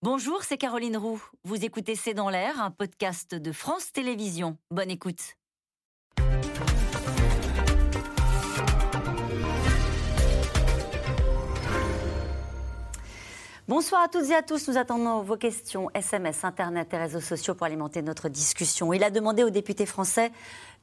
Bonjour, c'est Caroline Roux. Vous écoutez C'est dans l'air, un podcast de France Télévisions. Bonne écoute. Bonsoir à toutes et à tous. Nous attendons vos questions, SMS, Internet et réseaux sociaux pour alimenter notre discussion. Il a demandé aux députés français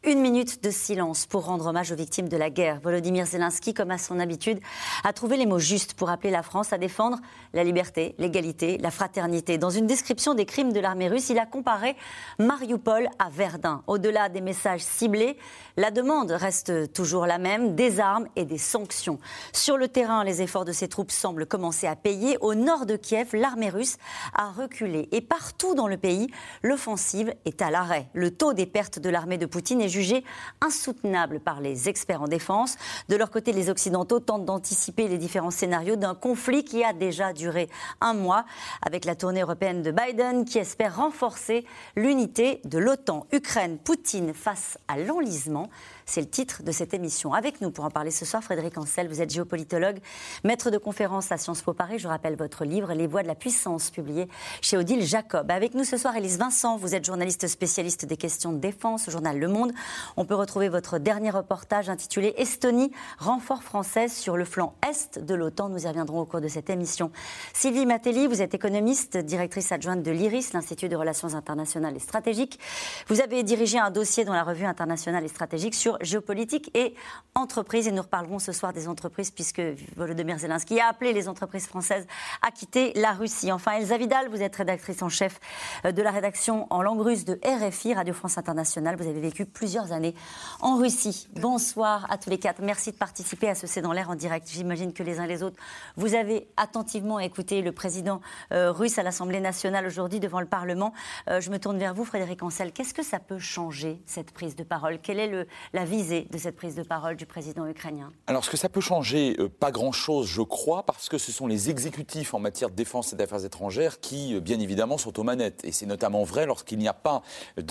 une minute de silence pour rendre hommage aux victimes de la guerre. Volodymyr Zelensky, comme à son habitude, a trouvé les mots justes pour appeler la France à défendre la liberté, l'égalité, la fraternité. Dans une description des crimes de l'armée russe, il a comparé Mariupol à Verdun. Au-delà des messages ciblés, la demande reste toujours la même, des armes et des sanctions. Sur le terrain, les efforts de ses troupes semblent commencer à payer. Au nord de Kiev, l'armée russe a reculé. Et partout dans le pays, l'offensive est à l'arrêt. Le taux des pertes de l'armée de Poutine est jugé insoutenable par les experts en défense. De leur côté, les Occidentaux tentent d'anticiper les différents scénarios d'un conflit qui a déjà duré un mois, avec la tournée européenne de Biden qui espère renforcer l'unité de l'OTAN. Ukraine, Poutine face à l'enlisement. C'est le titre de cette émission. Avec nous pour en parler ce soir, Frédéric Ancel, vous êtes géopolitologue, maître de conférence à Sciences Po Paris. Je rappelle votre livre Les voies de la puissance, publié chez Odile Jacob. Avec nous ce soir, Élise Vincent, vous êtes journaliste spécialiste des questions de défense au journal Le Monde. On peut retrouver votre dernier reportage intitulé Estonie, renfort français sur le flanc est de l'OTAN. Nous y reviendrons au cours de cette émission. Sylvie Matelli, vous êtes économiste, directrice adjointe de l'IRIS, l'Institut de relations internationales et stratégiques. Vous avez dirigé un dossier dans la revue internationale et stratégique sur géopolitique et entreprises. Et nous reparlerons ce soir des entreprises, puisque Volodymyr Zelensky a appelé les entreprises françaises à quitter la Russie. Enfin, Elsa Vidal, vous êtes rédactrice en chef de la rédaction en langue russe de RFI, Radio France Internationale. Vous avez vécu plusieurs années en Russie. Bonsoir à tous les quatre. Merci de participer à ce C'est dans l'air en direct. J'imagine que les uns les autres, vous avez attentivement écouté le président euh, russe à l'Assemblée nationale aujourd'hui devant le Parlement. Euh, je me tourne vers vous, Frédéric Ancel. Qu'est-ce que ça peut changer, cette prise de parole? Quelle est le, la visée de cette prise de parole du président ukrainien Alors, ce que ça peut changer, euh, pas grand-chose, je crois, parce que ce sont les exécutifs en matière de défense et d'affaires étrangères qui, euh, bien évidemment, sont aux manettes. Et c'est notamment vrai lorsqu'il n'y a pas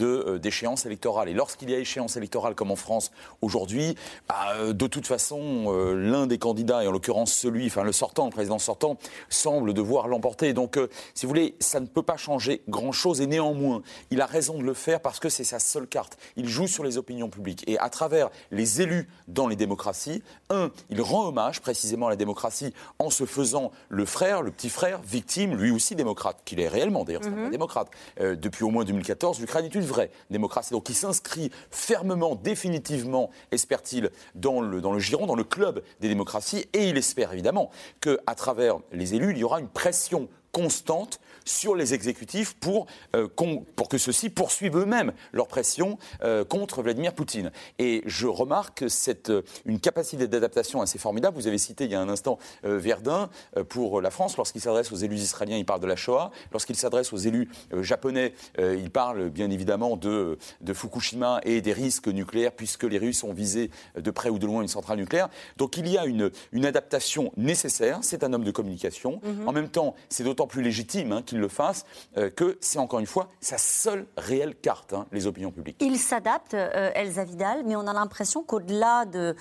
euh, d'échéance électorale. Et lorsqu'il y a échéance électorale, comme en France aujourd'hui, bah, de toute façon, l'un des candidats, et en l'occurrence celui, enfin le sortant, le président sortant, semble devoir l'emporter. Donc, si vous voulez, ça ne peut pas changer grand-chose. Et néanmoins, il a raison de le faire parce que c'est sa seule carte. Il joue sur les opinions publiques. Et à travers travers les élus dans les démocraties. Un, il rend hommage précisément à la démocratie en se faisant le frère, le petit frère, victime, lui aussi démocrate, qu'il est réellement d'ailleurs, c'est un mhm. démocrate. Euh, depuis au moins 2014, l'Ukraine est une vraie démocratie. Donc il s'inscrit fermement, définitivement, espère-t-il, dans le, dans le giron, dans le club des démocraties. Et il espère évidemment qu'à travers les élus, il y aura une pression constante sur les exécutifs pour, euh, pour que ceux-ci poursuivent eux-mêmes leur pression euh, contre Vladimir Poutine. Et je remarque cette, euh, une capacité d'adaptation assez formidable. Vous avez cité il y a un instant Verdun pour la France. Lorsqu'il s'adresse aux élus israéliens, il parle de la Shoah. Lorsqu'il s'adresse aux élus japonais, il parle bien évidemment de, de Fukushima et des risques nucléaires, puisque les Russes ont visé de près ou de loin une centrale nucléaire. Donc il y a une, une adaptation nécessaire. C'est un homme de communication. Mm-hmm. En même temps, c'est d'autant plus légitime hein, qu'il le fasse euh, que c'est encore une fois sa seule réelle carte, hein, les opinions publiques. Il s'adapte, euh, Elsa Vidal, mais on a l'impression qu'au-delà de,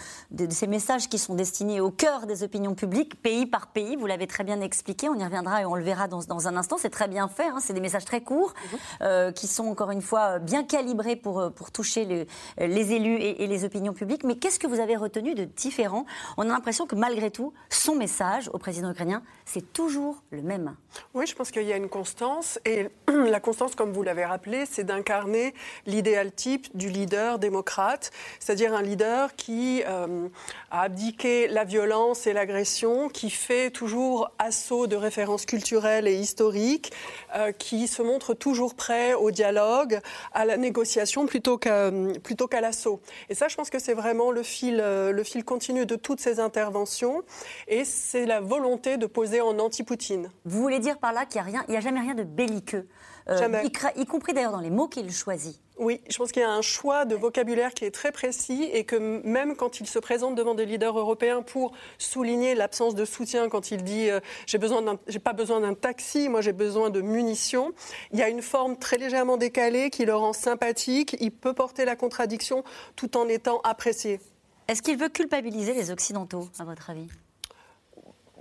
ces messages qui sont destinés au cœur des opinions publiques, pays par pays, vous l'avez très bien expliqué, on y reviendra et on le verra dans, un instant, c'est très bien fait, hein, c'est des messages très courts mhm. euh, qui sont encore une fois bien calibrés pour, pour toucher les élus et, et les opinions publiques. Mais qu'est-ce que vous avez retenu de différent? On a l'impression que malgré tout, son message au président ukrainien, c'est toujours le même. Oui, je pense qu'il y a une constance. Et la constance, comme vous l'avez rappelé, c'est d'incarner l'idéal type du leader démocrate, c'est-à-dire un leader qui euh, a abdiqué la violence et l'agression, qui fait toujours assaut de références culturelles et historiques, euh, qui se montre toujours prêt au dialogue, à la négociation plutôt qu'à plutôt qu'à l'assaut. Et ça, je pense que c'est vraiment le fil, euh, le fil continu de toutes ces interventions. Et c'est la volonté de poser en anti-Poutine. Vous voulez dire par là qu'il n'y a, rien, il y a jamais rien de belliqueux euh, y, compris d'ailleurs dans les mots qu'il choisit. Oui, je pense qu'il y a un choix de vocabulaire qui est très précis et que même quand il se présente devant des leaders européens pour souligner l'absence de soutien, quand il dit euh, j'ai besoin j'ai pas besoin d'un taxi, moi j'ai besoin de munitions, il y a une forme très légèrement décalée qui le rend sympathique. Il peut porter la contradiction tout en étant apprécié. Est-ce qu'il veut culpabiliser les Occidentaux, à votre avis?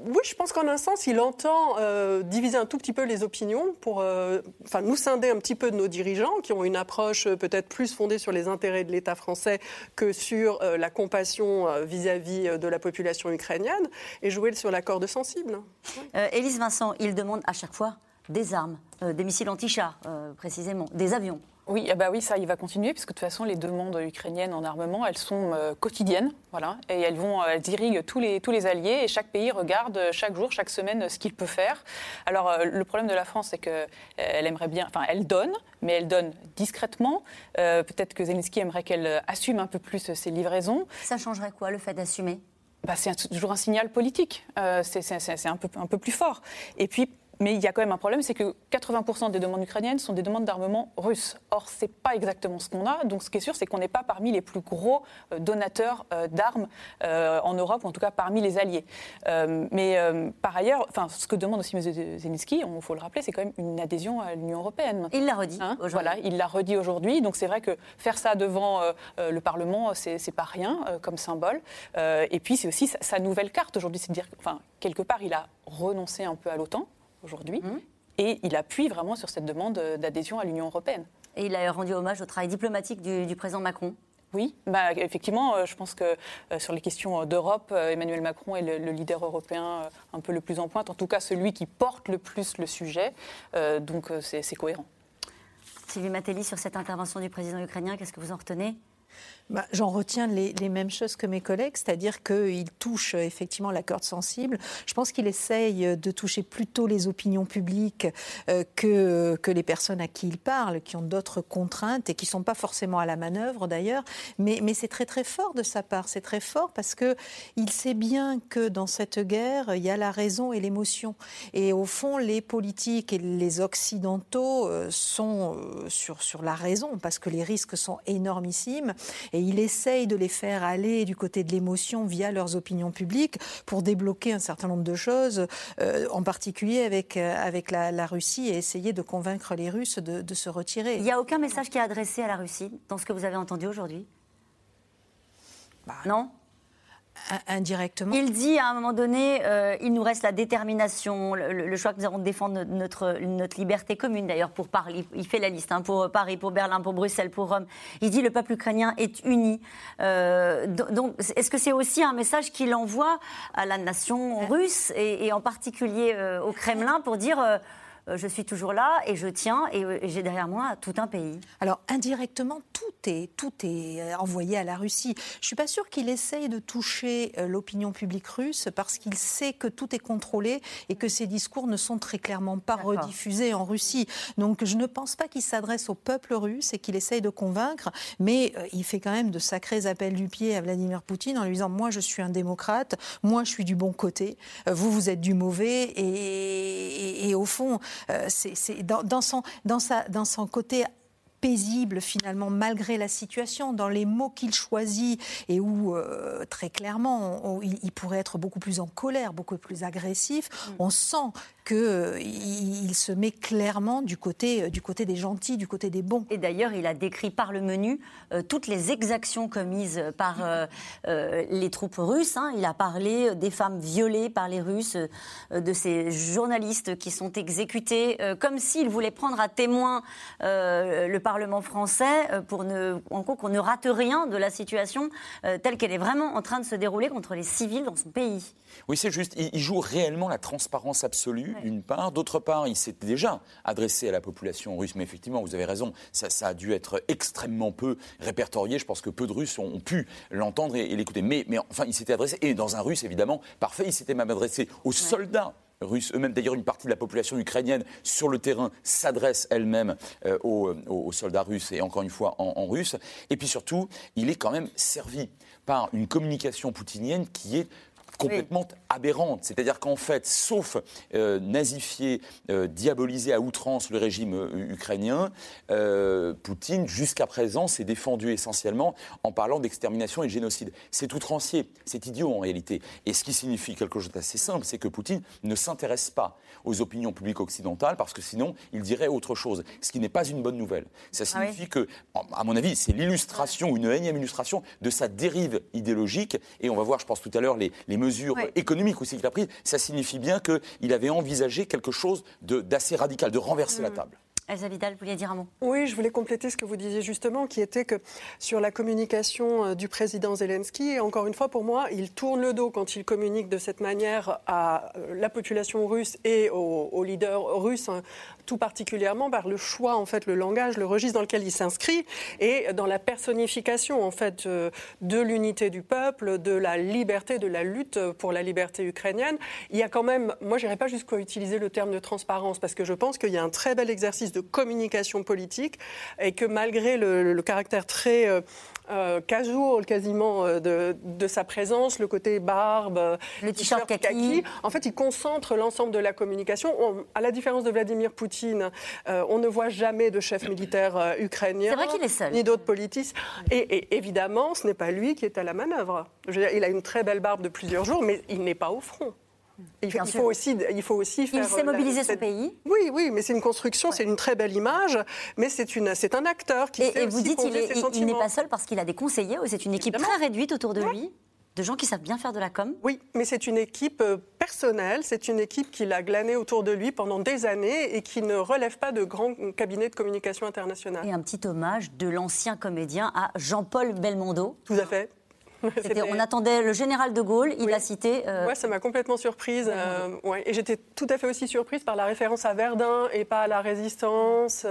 Oui, je pense qu'en un sens, il entend euh, diviser un tout petit peu les opinions pour euh, nous scinder un petit peu de nos dirigeants qui ont une approche euh, peut-être plus fondée sur les intérêts de l'État français que sur la compassion vis-à-vis de la population ukrainienne et jouer sur la corde sensible. Élise Vincent, il demande à chaque fois des armes, des missiles anti-chars précisément, des avions. Oui, ah bah oui, ça, il va continuer, puisque de toute façon, les demandes ukrainiennes en armement, elles sont euh, quotidiennes, voilà, et elles vont, euh, elles irriguent tous les, tous les alliés, et chaque pays regarde euh, chaque jour, chaque semaine, ce qu'il peut faire. Alors, le problème de la France, c'est qu'elle aimerait bien, enfin, elle donne, mais elle donne discrètement. Peut-être que Zelensky aimerait qu'elle assume un peu plus ses livraisons. Ça changerait quoi, le fait d'assumer? Bah, c'est toujours un signal politique. c'est un peu, un peu plus fort. Et puis, mais il y a quand même un problème, c'est que 80% des demandes ukrainiennes sont des demandes d'armement russe. Or, ce n'est pas exactement ce qu'on a. Donc, ce qui est sûr, c'est qu'on n'est pas parmi les plus gros euh, donateurs euh, d'armes euh, en Europe, ou en tout cas parmi les alliés. mais par ailleurs, enfin, ce que demande aussi M. Zelensky, il faut le rappeler, c'est quand même une adhésion à l'Union européenne. Il l'a redit. Hein voilà, il l'a redit aujourd'hui. Donc, c'est vrai que faire ça devant le Parlement, c'est pas rien comme symbole. et puis, c'est aussi sa, sa, nouvelle carte aujourd'hui. C'est de dire, enfin, quelque part, il a renoncé un peu à l'OTAN aujourd'hui. Mmh. Et il appuie vraiment sur cette demande d'adhésion à l'Union européenne. Et il a rendu hommage au travail diplomatique du, président Macron. Oui, bah, effectivement, euh, je pense que euh, sur les questions d'Europe, euh, Emmanuel Macron est le, leader européen un peu le plus en pointe, en tout cas celui qui porte le plus le sujet, donc c'est cohérent. Sylvie Matelli, sur cette intervention du président ukrainien, qu'est-ce que vous en retenez? Bah, j'en retiens les, mêmes choses que mes collègues, c'est-à-dire qu'il touche effectivement la corde sensible. Je pense qu'il essaye de toucher plutôt les opinions publiques euh, que, que les personnes à qui il parle, qui ont d'autres contraintes et qui ne sont pas forcément à la manœuvre d'ailleurs. Mais, c'est très très fort de sa part. C'est très fort parce qu'il sait bien que dans cette guerre, il y a la raison et l'émotion. Et au fond, les politiques et les occidentaux euh, sont euh, sur, sur la raison parce que les risques sont énormissimes et il essaye de les faire aller du côté de l'émotion via leurs opinions publiques pour débloquer un certain nombre de choses, euh, en particulier avec, euh, avec la, Russie et essayer de convaincre les Russes de, se retirer. Il n'y a aucun message qui est adressé à la Russie dans ce que vous avez entendu aujourd'hui? Bah, Non? Il dit à un moment donné, euh, il nous reste la détermination, le, choix que nous avons de défendre notre, notre liberté commune d'ailleurs pour Paris. Il fait la liste hein, pour Paris, pour Berlin, pour Bruxelles, pour Rome. Il dit le peuple ukrainien est uni. Euh, donc, est-ce que c'est aussi un message qu'il envoie à la nation russe et, en particulier euh, au Kremlin pour dire je suis toujours là et je tiens et euh, j'ai derrière moi tout un pays. Alors indirectement, tout est, tout est euh, envoyé à la Russie. Je ne suis pas sûre qu'il essaye de toucher l'opinion publique russe parce qu'il sait que tout est contrôlé et que ses discours ne sont très clairement pas rediffusés en Russie. Donc je ne pense pas qu'il s'adresse au peuple russe et qu'il essaye de convaincre, mais il fait quand même de sacrés appels du pied à Vladimir Poutine en lui disant moi je suis un démocrate, moi je suis du bon côté, vous vous êtes du mauvais et, et au fond euh, c'est dans, son, dans, sa, dans son côté paisible finalement malgré la situation, dans les mots qu'il choisit et où euh, très clairement il, pourrait être beaucoup plus en colère, beaucoup plus agressif. Mm. On sent qu'il euh, se met clairement du côté, euh, du côté des gentils, du côté des bons. Et d'ailleurs, il a décrit par le menu euh, toutes les exactions commises par les troupes russes. Hein. Il a parlé des femmes violées par les Russes, de ces journalistes qui sont exécutés, comme s'il voulait prendre à témoin le Parlement français pour ne, en qu'on ne rate rien de la situation telle qu'elle est vraiment en train de se dérouler contre les civils dans son pays. Oui, c'est juste. Il joue réellement la transparence absolue d'une part. D'autre part, il s'était déjà adressé à la population russe. Mais effectivement, vous avez raison, ça, a dû être extrêmement peu répertorié. Je pense que peu de Russes ont, pu l'entendre et, l'écouter. Mais, mais, enfin, il s'était adressé, et dans un russe évidemment, parfait, il s'était même adressé aux soldats russes eux-mêmes. D'ailleurs, une partie de la population ukrainienne sur le terrain s'adresse elle-même euh, aux, soldats russes et encore une fois en, en, russe. Et puis surtout, il est quand même servi par une communication poutinienne qui est complètement aberrante. C'est-à-dire qu'en fait, sauf euh, nazifier, euh, diaboliser à outrance le régime euh, ukrainien, Poutine, jusqu'à présent, s'est défendu essentiellement en parlant d'extermination et de génocide. C'est outrancier, c'est idiot en réalité. Et ce qui signifie quelque chose d'assez simple, c'est que Poutine ne s'intéresse pas aux opinions publiques occidentales parce que sinon, il dirait autre chose. Ce qui n'est pas une bonne nouvelle. Ça ah signifie que, à mon avis, c'est l'illustration, une énième illustration de sa dérive idéologique. Et on va voir, je pense tout à l'heure, les, les mesures économiques aussi qu'il a prises, ça signifie bien qu'il avait envisagé quelque chose d'assez radical, de renverser la mm. table. Elsa Vidal, vouliez dire un mot Oui, je voulais compléter ce que vous disiez justement, qui était que sur la communication euh, du président Zelensky, encore une fois, pour moi, il tourne le dos quand il communique de cette manière à euh, la population russe et aux, leaders russes, hein, tout particulièrement par le choix, en fait, le langage, le registre dans lequel il s'inscrit et dans la personnification, en fait, euh, de l'unité du peuple, de la liberté, de la lutte pour la liberté ukrainienne. Il y a quand même, moi, je n'irai pas jusqu'à utiliser le terme de transparence parce que je pense qu'il y a un très bel exercice de communication politique et que malgré le, caractère très euh, euh, casual quasiment euh, de, sa présence, le côté barbe, le t-shirt kaki. En fait, il concentre l'ensemble de la communication. à la différence de Vladimir Poutine, on ne voit jamais de chef militaire ukrainien. Ni d'autres politiques. Et, évidemment, ce n'est pas lui qui est à la manœuvre. il a une très belle barbe de plusieurs jours, mais il n'est pas au front. Il, faut aussi, il faut aussi faire. Il s'est mobilisé ce pays. Oui, oui, mais c'est une construction, c'est une très belle image, mais c'est une, c'est un acteur qui. Et, et vous dites, il n'est pas seul parce qu'il a des conseillers. C'est une équipe très réduite autour de lui de gens qui savent bien faire de la com Oui, mais c'est une équipe euh, personnelle, c'est une équipe qu'il a glanée autour de lui pendant des années et qui ne relève pas de grands cabinets de communication internationale. Et un petit hommage de l'ancien comédien à Jean-Paul Belmondo. Tout à fait. On attendait le général de Gaulle, il a cité. Euh... Ouais, ça m'a complètement surprise. Euh, ouais. Et j'étais tout à fait aussi surprise par la référence à Verdun et pas à la résistance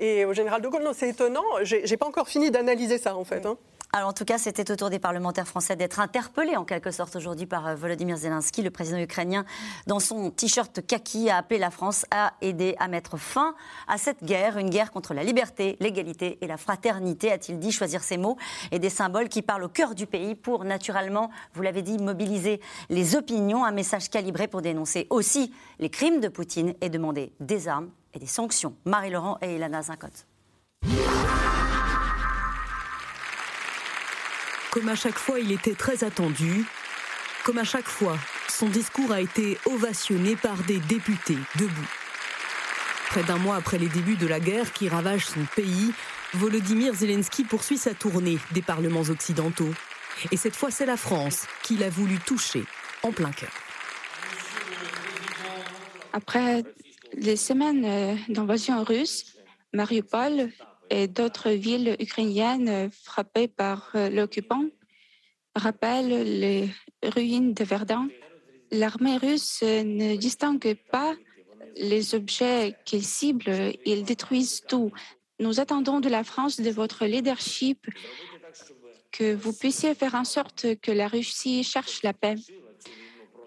et au général de Gaulle. Non, c'est étonnant. J'ai pas encore fini d'analyser ça en fait. Hein. Alors en tout cas, c'était au tour des parlementaires français d'être interpellés en quelque sorte aujourd'hui par euh, Volodymyr Zelensky, le président ukrainien, dans son t-shirt kaki, a appelé la France à aider à mettre fin à cette guerre, une guerre contre la liberté, l'égalité et la fraternité, a-t-il dit, choisir ces mots et des symboles qui parlent au cœur du pays pour naturellement, vous l'avez dit, mobiliser les opinions, un message calibré pour dénoncer aussi les crimes de Poutine et demander des armes et des sanctions. Marie-Laurent et Ilana Zincotte. Comme à chaque fois, il était très attendu. Comme à chaque fois, son discours a été ovationné par des députés debout. Près d'un mois après les débuts de la guerre qui ravage son pays, Volodymyr Zelensky poursuit sa tournée des parlements occidentaux. Et cette fois, c'est la France qu'il a voulu toucher en plein cœur. Après les semaines euh, d'invasion russe, Mariupol et d'autres villes ukrainiennes frappées par euh, l'occupant rappellent les ruines de Verdun. L'armée russe ne distingue pas les objets qu'ils ciblent, ils détruisent tout. Nous attendons de la France, de votre leadership, que vous puissiez faire en sorte que la Russie cherche la paix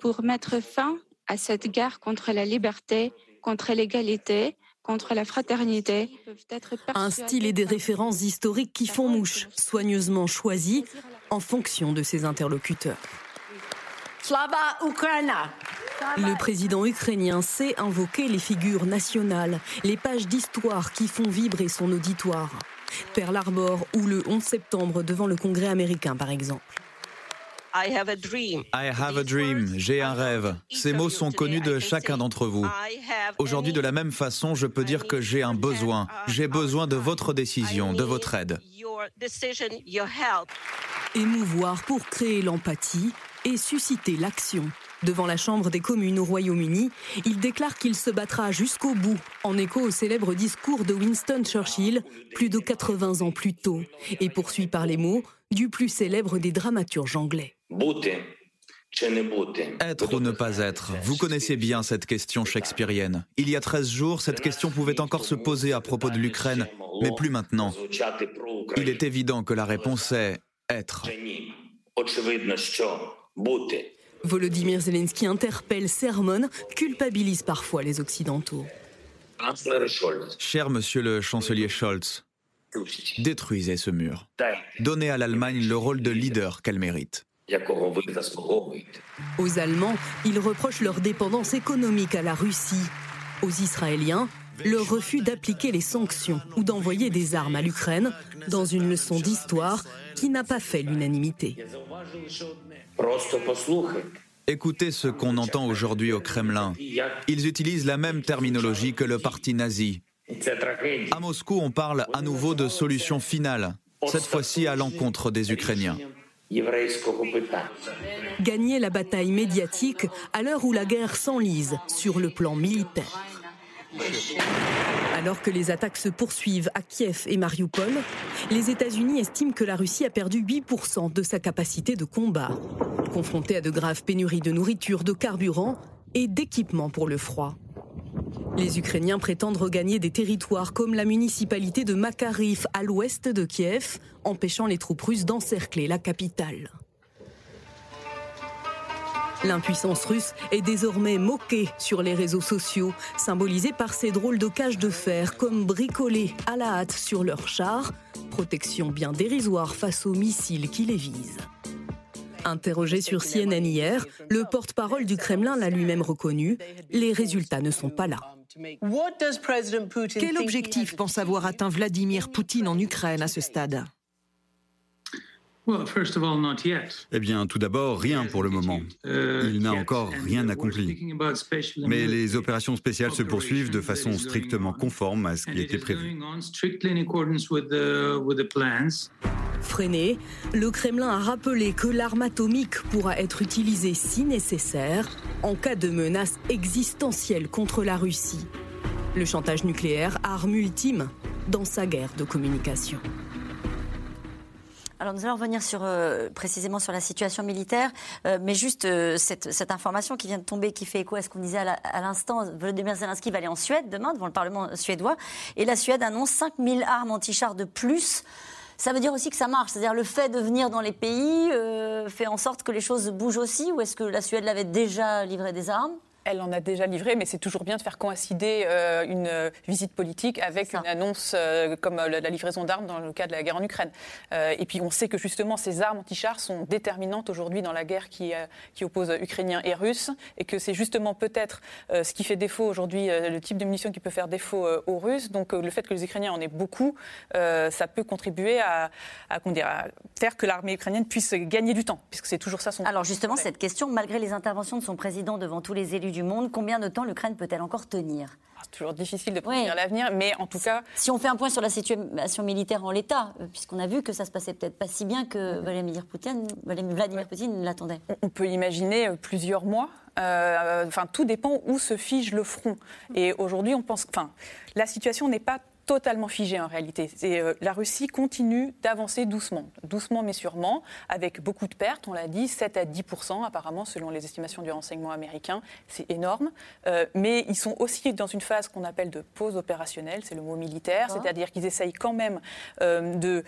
pour mettre fin à cette guerre contre la liberté, contre l'égalité, contre la fraternité. Un style et des références historiques qui font mouche, soigneusement choisies en fonction de ses interlocuteurs. Le président ukrainien sait invoquer les figures nationales, les pages d'histoire qui font vibrer son auditoire. Pearl Harbor ou le 11 septembre devant le Congrès américain, par exemple. I have a dream. I have a dream. J'ai un rêve. Ces mots sont connus de chacun d'entre vous. Aujourd'hui, de la même façon, je peux dire que j'ai un besoin. J'ai besoin de votre décision, de votre aide. Émouvoir pour créer l'empathie et susciter l'action. Devant la Chambre des communes au Royaume-Uni, il déclare qu'il se battra jusqu'au bout, en écho au célèbre discours de Winston Churchill, plus de 80 ans plus tôt, et poursuit par les mots du plus célèbre des dramaturges anglais. Être ou ne pas être, vous connaissez bien cette question shakespearienne. Il y a 13 jours, cette question pouvait encore se poser à propos de l'Ukraine, mais plus maintenant. Il est évident que la réponse est être. Volodymyr Zelensky interpelle, sermonne, culpabilise parfois les Occidentaux. Cher monsieur le chancelier Scholz, détruisez ce mur. Donnez à l'Allemagne le rôle de leader qu'elle mérite. Aux Allemands, ils reprochent leur dépendance économique à la Russie. Aux Israéliens, le refus d'appliquer les sanctions ou d'envoyer des armes à l'Ukraine dans une leçon d'histoire qui n'a pas fait l'unanimité. Écoutez ce qu'on entend aujourd'hui au Kremlin. Ils utilisent la même terminologie que le parti nazi. À Moscou, on parle à nouveau de solution finale, cette fois-ci à l'encontre des Ukrainiens. Gagner la bataille médiatique à l'heure où la guerre s'enlise sur le plan militaire. Alors que les attaques se poursuivent à Kiev et Mariupol, les États-Unis estiment que la Russie a perdu 8% de sa capacité de combat. Confrontée à de graves pénuries de nourriture, de carburant et d'équipements pour le froid. Les Ukrainiens prétendent regagner des territoires comme la municipalité de Makariv à l'ouest de Kiev, empêchant les troupes russes d'encercler la capitale. L'impuissance russe est désormais moquée sur les réseaux sociaux, symbolisée par ces drôles de cages de fer comme bricolés à la hâte sur leurs chars, protection bien dérisoire face aux missiles qui les visent. Interrogé sur CNN hier, le porte-parole du Kremlin l'a lui-même reconnu, les résultats ne sont pas là. Quel objectif pense avoir atteint Vladimir Poutine en Ukraine à ce stade? Eh bien, tout d'abord, rien pour le moment. Uh, Il n'a encore rien accompli. Mais les opérations spéciales se poursuivent de façon strictement conforme à ce qui était prévu. Freiné, le Kremlin a rappelé que l'arme atomique pourra être utilisée si nécessaire en cas de menace existentielle contre la Russie. Le chantage nucléaire, arme ultime dans sa guerre de communication. Alors nous allons revenir sur, euh, précisément sur la situation militaire, euh, mais juste euh, cette, information qui vient de tomber, qui fait écho à ce qu'on disait à l'instant, Volodymyr Zelensky va aller en Suède demain devant le Parlement suédois, et la Suède annonce 5000 armes anti-chars de plus. Ça veut dire aussi que ça marche, c'est-à-dire le fait de venir dans les pays fait en sorte que les choses bougent aussi, ou est-ce que la Suède l'avait déjà livré des armes? Elle en a déjà livré, mais c'est toujours bien de faire coïncider euh, une euh, visite politique avec une annonce euh, comme la, livraison d'armes dans le cas de la guerre en Ukraine. et puis on sait que justement ces armes anti-chars sont déterminantes aujourd'hui dans la guerre qui, qui oppose Ukrainiens et Russes, et que c'est justement peut-être ce qui fait défaut aujourd'hui, le type de munitions qui peut faire défaut aux Russes. Donc le fait que les Ukrainiens en aient beaucoup, ça peut contribuer à, à, à faire que l'armée ukrainienne puisse gagner du temps, puisque c'est toujours ça son. Alors justement, cette question, malgré les interventions de son président devant tous les élus du monde. Combien de temps l'Ukraine peut-elle encore tenir? Ah, c'est toujours difficile de prédire l'avenir, mais en tout cas. Si on fait un point sur la situation militaire en l'état, euh, puisqu'on a vu que ça se passait peut-être pas si bien que Vladimir Poutine, Vladimir Poutine l'attendait. On peut imaginer euh, plusieurs mois. Euh, enfin, tout dépend où se fige le front. Et aujourd'hui, on pense. Enfin, la situation n'est pas totalement figé en réalité. Euh, la Russie continue d'avancer doucement, doucement mais sûrement, avec beaucoup de pertes, on l'a dit, 7 à 10% apparemment selon les estimations du renseignement américain, c'est énorme. Euh, mais ils sont aussi dans une phase qu'on appelle de pause opérationnelle, c'est le mot militaire, c'est-à-dire qu'ils essayent quand même euh, de,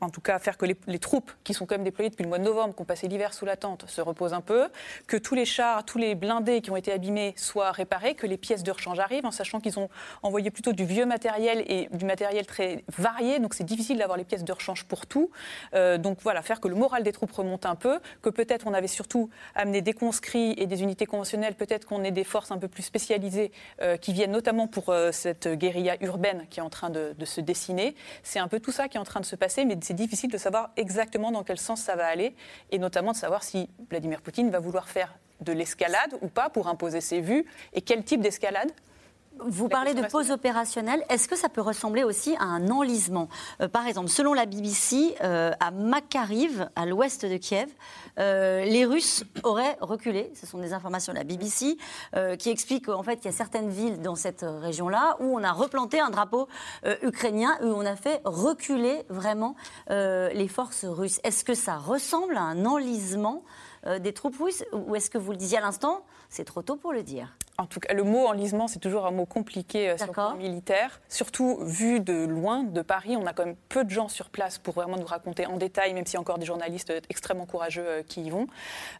en tout cas, faire que les, troupes qui sont quand même déployées depuis le mois de novembre, qui ont passé l'hiver sous la tente, se reposent un peu, que tous les chars, tous les blindés qui ont été abîmés soient réparés, que les pièces de rechange arrivent, en sachant qu'ils ont envoyé plutôt du vieux matériel et du matériel très varié, donc c'est difficile d'avoir les pièces de rechange pour tout. Euh, donc voilà, faire que le moral des troupes remonte un peu, que peut-être on avait surtout amené des conscrits et des unités conventionnelles, peut-être qu'on ait des forces un peu plus spécialisées euh, qui viennent notamment pour euh, cette guérilla urbaine qui est en train de, de se dessiner. C'est un peu tout ça qui est en train de se passer, mais c'est difficile de savoir exactement dans quel sens ça va aller, et notamment de savoir si Vladimir Poutine va vouloir faire de l'escalade ou pas pour imposer ses vues, et quel type d'escalade vous parlez de pause opérationnelle. Est-ce que ça peut ressembler aussi à un enlisement euh, Par exemple, selon la BBC, euh, à Makariv, à l'ouest de Kiev, euh, les Russes auraient reculé. Ce sont des informations de la BBC qui expliquent qu'en fait, il y a certaines villes dans cette région-là où on a replanté un drapeau ukrainien, où on a fait reculer vraiment les forces russes. Est-ce que ça ressemble à un enlisement des troupes russes ou est-ce que vous le disiez à l'instant c'est trop tôt pour le dire? En tout cas, le mot enlisement, c'est toujours un mot compliqué euh, sur le plan militaire. Surtout vu de loin, de Paris, on a quand même peu de gens sur place pour vraiment nous raconter en détail, même s'il y a encore des journalistes extrêmement courageux euh, qui y vont.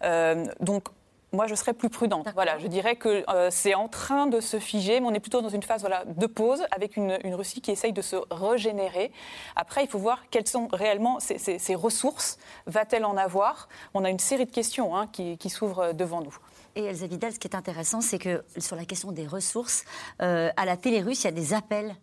Euh, donc, moi, je serais plus prudente. Voilà, je dirais que c'est en train de se figer, mais on est plutôt dans une phase voilà, de pause avec une, Russie qui essaye de se régénérer. Après, il faut voir quelles sont réellement ses, ressources. Va-t-elle en avoir? On a une série de questions hein, qui, qui s'ouvrent devant nous. Et Elsa Vidal, ce qui est intéressant, c'est que sur la question des ressources, euh, à la télé russe, il y a des appels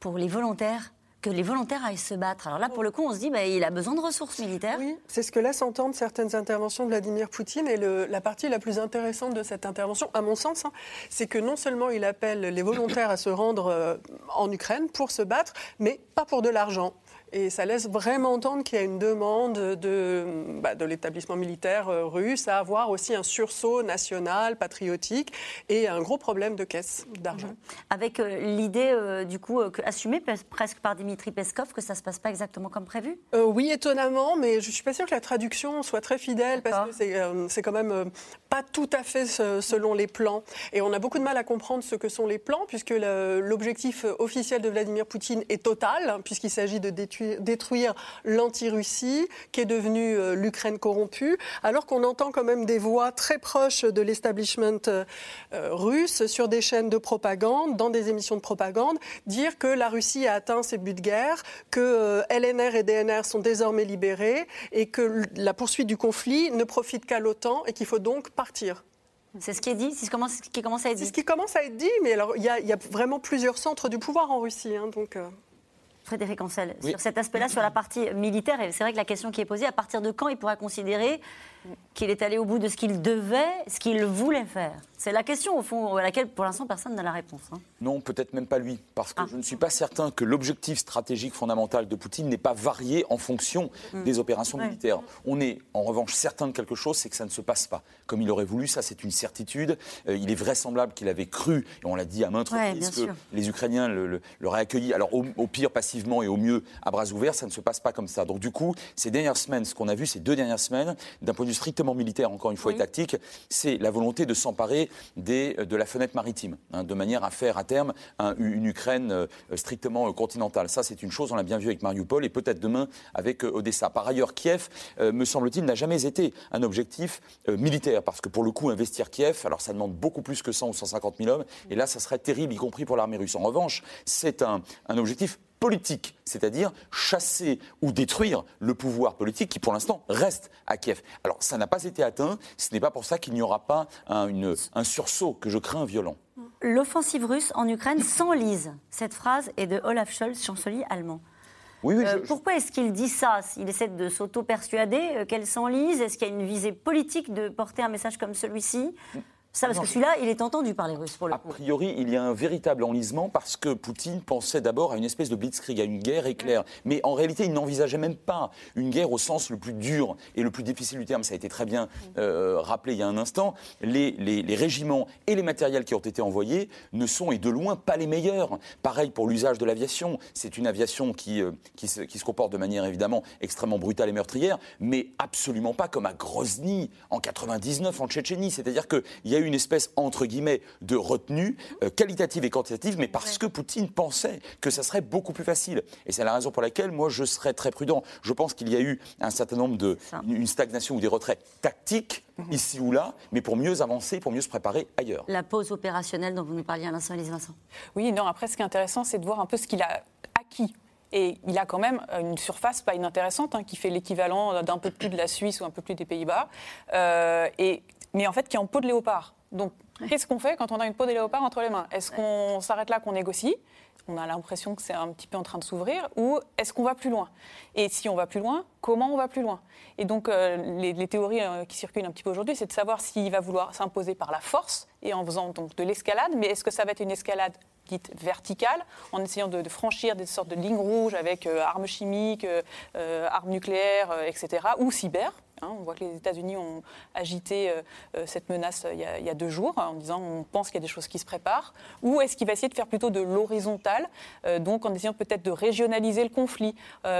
pour les volontaires que les volontaires aillent se battre. Alors là, pour le coup, on se dit, bah, il a besoin de ressources militaires. Oui, c'est ce que laissent entendre certaines interventions de Vladimir Poutine. Et la partie la plus intéressante de cette intervention, à mon sens, hein, c'est que non seulement il appelle les volontaires à se rendre euh, en Ukraine pour se battre, mais pas pour de l'argent. Et ça laisse vraiment entendre qu'il y a une demande de, bah, de l'établissement militaire euh, russe à avoir aussi un sursaut national, patriotique, et un gros problème de caisse d'argent. Mhm. Avec euh, l'idée, euh, du coup, assumée presque par Dimitri Peskov, que ça ne se passe pas exactement comme prévu? Oui, étonnamment, mais je ne suis pas sûre que la traduction soit très fidèle, parce que c'est quand même pas tout à fait selon les plans. Et on a beaucoup de mal à comprendre ce que sont les plans, puisque l'objectif officiel de Vladimir Poutine est total, puisqu'il s'agit de détruire détruire l'anti-Russie, qui est devenue euh, l'Ukraine corrompue, alors qu'on entend quand même des voix très proches de l'establishment euh, russe sur des chaînes de propagande, dans des émissions de propagande, dire que la Russie a atteint ses buts de guerre, que euh, LNR et DNR sont désormais libérés et que la poursuite du conflit ne profite qu'à l'OTAN et qu'il faut donc partir. C'est ce qui est dit, c'est ce qui commence à être dit. C'est ce qui commence à être dit, mais alors il y, a vraiment plusieurs centres du pouvoir en Russie, hein, donc. Frédéric Ancel, sur cet aspect-là, sur la partie militaire, et c'est vrai que la question qui est posée, à partir de quand il pourra considérer qu'il est allé au bout de ce qu'il devait, ce qu'il voulait faire c'est la question, au fond, à laquelle, pour l'instant, personne n'a la réponse. Hein. Non, peut-être même pas lui. Parce que ah. je ne suis pas certain que l'objectif stratégique fondamental de Poutine n'est pas varié en fonction hmm. des opérations militaires. On est, en revanche, certain de quelque chose, c'est que ça ne se passe pas comme il aurait voulu. Ça, c'est une certitude. Euh, il est vraisemblable qu'il avait cru, et on l'a dit à maintes reprises, que les Ukrainiens l'auraient accueilli, alors au, pire passivement et au mieux à bras ouverts. Ça ne se passe pas comme ça. Donc, du coup, ces dernières semaines, ce qu'on a vu ces deux dernières semaines, d'un point de vue strictement militaire, encore une fois, et tactique, c'est la volonté de s'emparer euh, de la fenêtre maritime, hein, de manière à faire à terme une Ukraine euh, strictement euh, continentale. Ça, c'est une chose, on l'a bien vu avec Mariupol et peut-être demain avec Odessa. Par ailleurs, Kiev, me semble-t-il, n'a jamais été un objectif militaire, parce que pour le coup, investir Kiev, alors ça demande beaucoup plus que 100 ou 150 000 hommes, et là, ça serait terrible, y compris pour l'armée russe. En revanche, c'est un, un objectif politique, c'est-à-dire chasser ou détruire le pouvoir politique qui, pour l'instant, reste à Kiev. Alors, ça n'a pas été atteint. Ce n'est pas pour ça qu'il n'y aura pas un, un sursaut que je crains violent. L'offensive russe en Ukraine s'enlise. Cette phrase est de Olaf Scholz, chancelier allemand. Oui, oui, euh, Pourquoi est-ce qu'il dit ça Il essaie de s'auto-persuader euh, qu'elle s'enlise? Est-ce qu'il y a une visée politique de porter un message comme celui-ci? Ça, parce que celui-là, il est entendu par les Russes, pour le a coup. A priori, il y a un véritable enlisement parce que Poutine pensait d'abord à une espèce de blitzkrieg, à une guerre éclair. Mais en réalité, il n'envisageait même pas une guerre au sens le plus dur et le plus difficile du terme. Ça a été très bien euh, rappelé il y a un instant. Les, les, régiments et les matériels qui ont été envoyés ne sont, et de loin, pas les meilleurs. Pareil pour l'usage de l'aviation. C'est une aviation qui, euh, qui, se, qui se comporte de manière évidemment extrêmement brutale et meurtrière, mais absolument pas comme à Grozny en 99 en Tchétchénie. C'est-à-dire qu'il y a une espèce, entre guillemets, de retenue euh, qualitative et quantitative, mais parce que Poutine pensait que ça serait beaucoup plus facile. Et c'est la raison pour laquelle, moi, je serais très prudent. Je pense qu'il y a eu un certain nombre de. une stagnation ou des retraits tactiques, mhm. ici ou là, mais pour mieux avancer, pour mieux se préparer ailleurs. La pause opérationnelle dont vous nous parliez à l'instant, Elise Vincent. Oui, non, après, ce qui est intéressant, c'est de voir un peu ce qu'il a acquis et il a quand même une surface pas inintéressante, hein, qui fait l'équivalent d'un peu plus de la Suisse ou un peu plus des Pays-Bas, euh, et, mais en fait qui est en peau de léopard. Donc, qu'est-ce qu'on fait quand on a une peau de léopard entre les mains? Est-ce qu'on s'arrête là, qu'on négocie? On a l'impression que c'est un petit peu en train de s'ouvrir, ou est-ce qu'on va plus loin? Et si on va plus loin, comment on va plus loin? Et donc, euh, les, théories euh, qui circulent un petit peu aujourd'hui, c'est de savoir s'il va vouloir s'imposer par la force et en faisant donc de l'escalade, mais est-ce que ça va être une escalade dite verticale, en essayant de, franchir des sortes de lignes rouges avec euh, armes chimiques, armes nucléaires, etc., ou cyber? Hein, on voit que les États-Unis ont agité euh, euh, cette menace euh, il y, a, deux jours en disant on pense qu'il y a des choses qui se préparent. Ou est-ce qu'il va essayer de faire plutôt de l'horizontal, donc en essayant peut-être de régionaliser le conflit,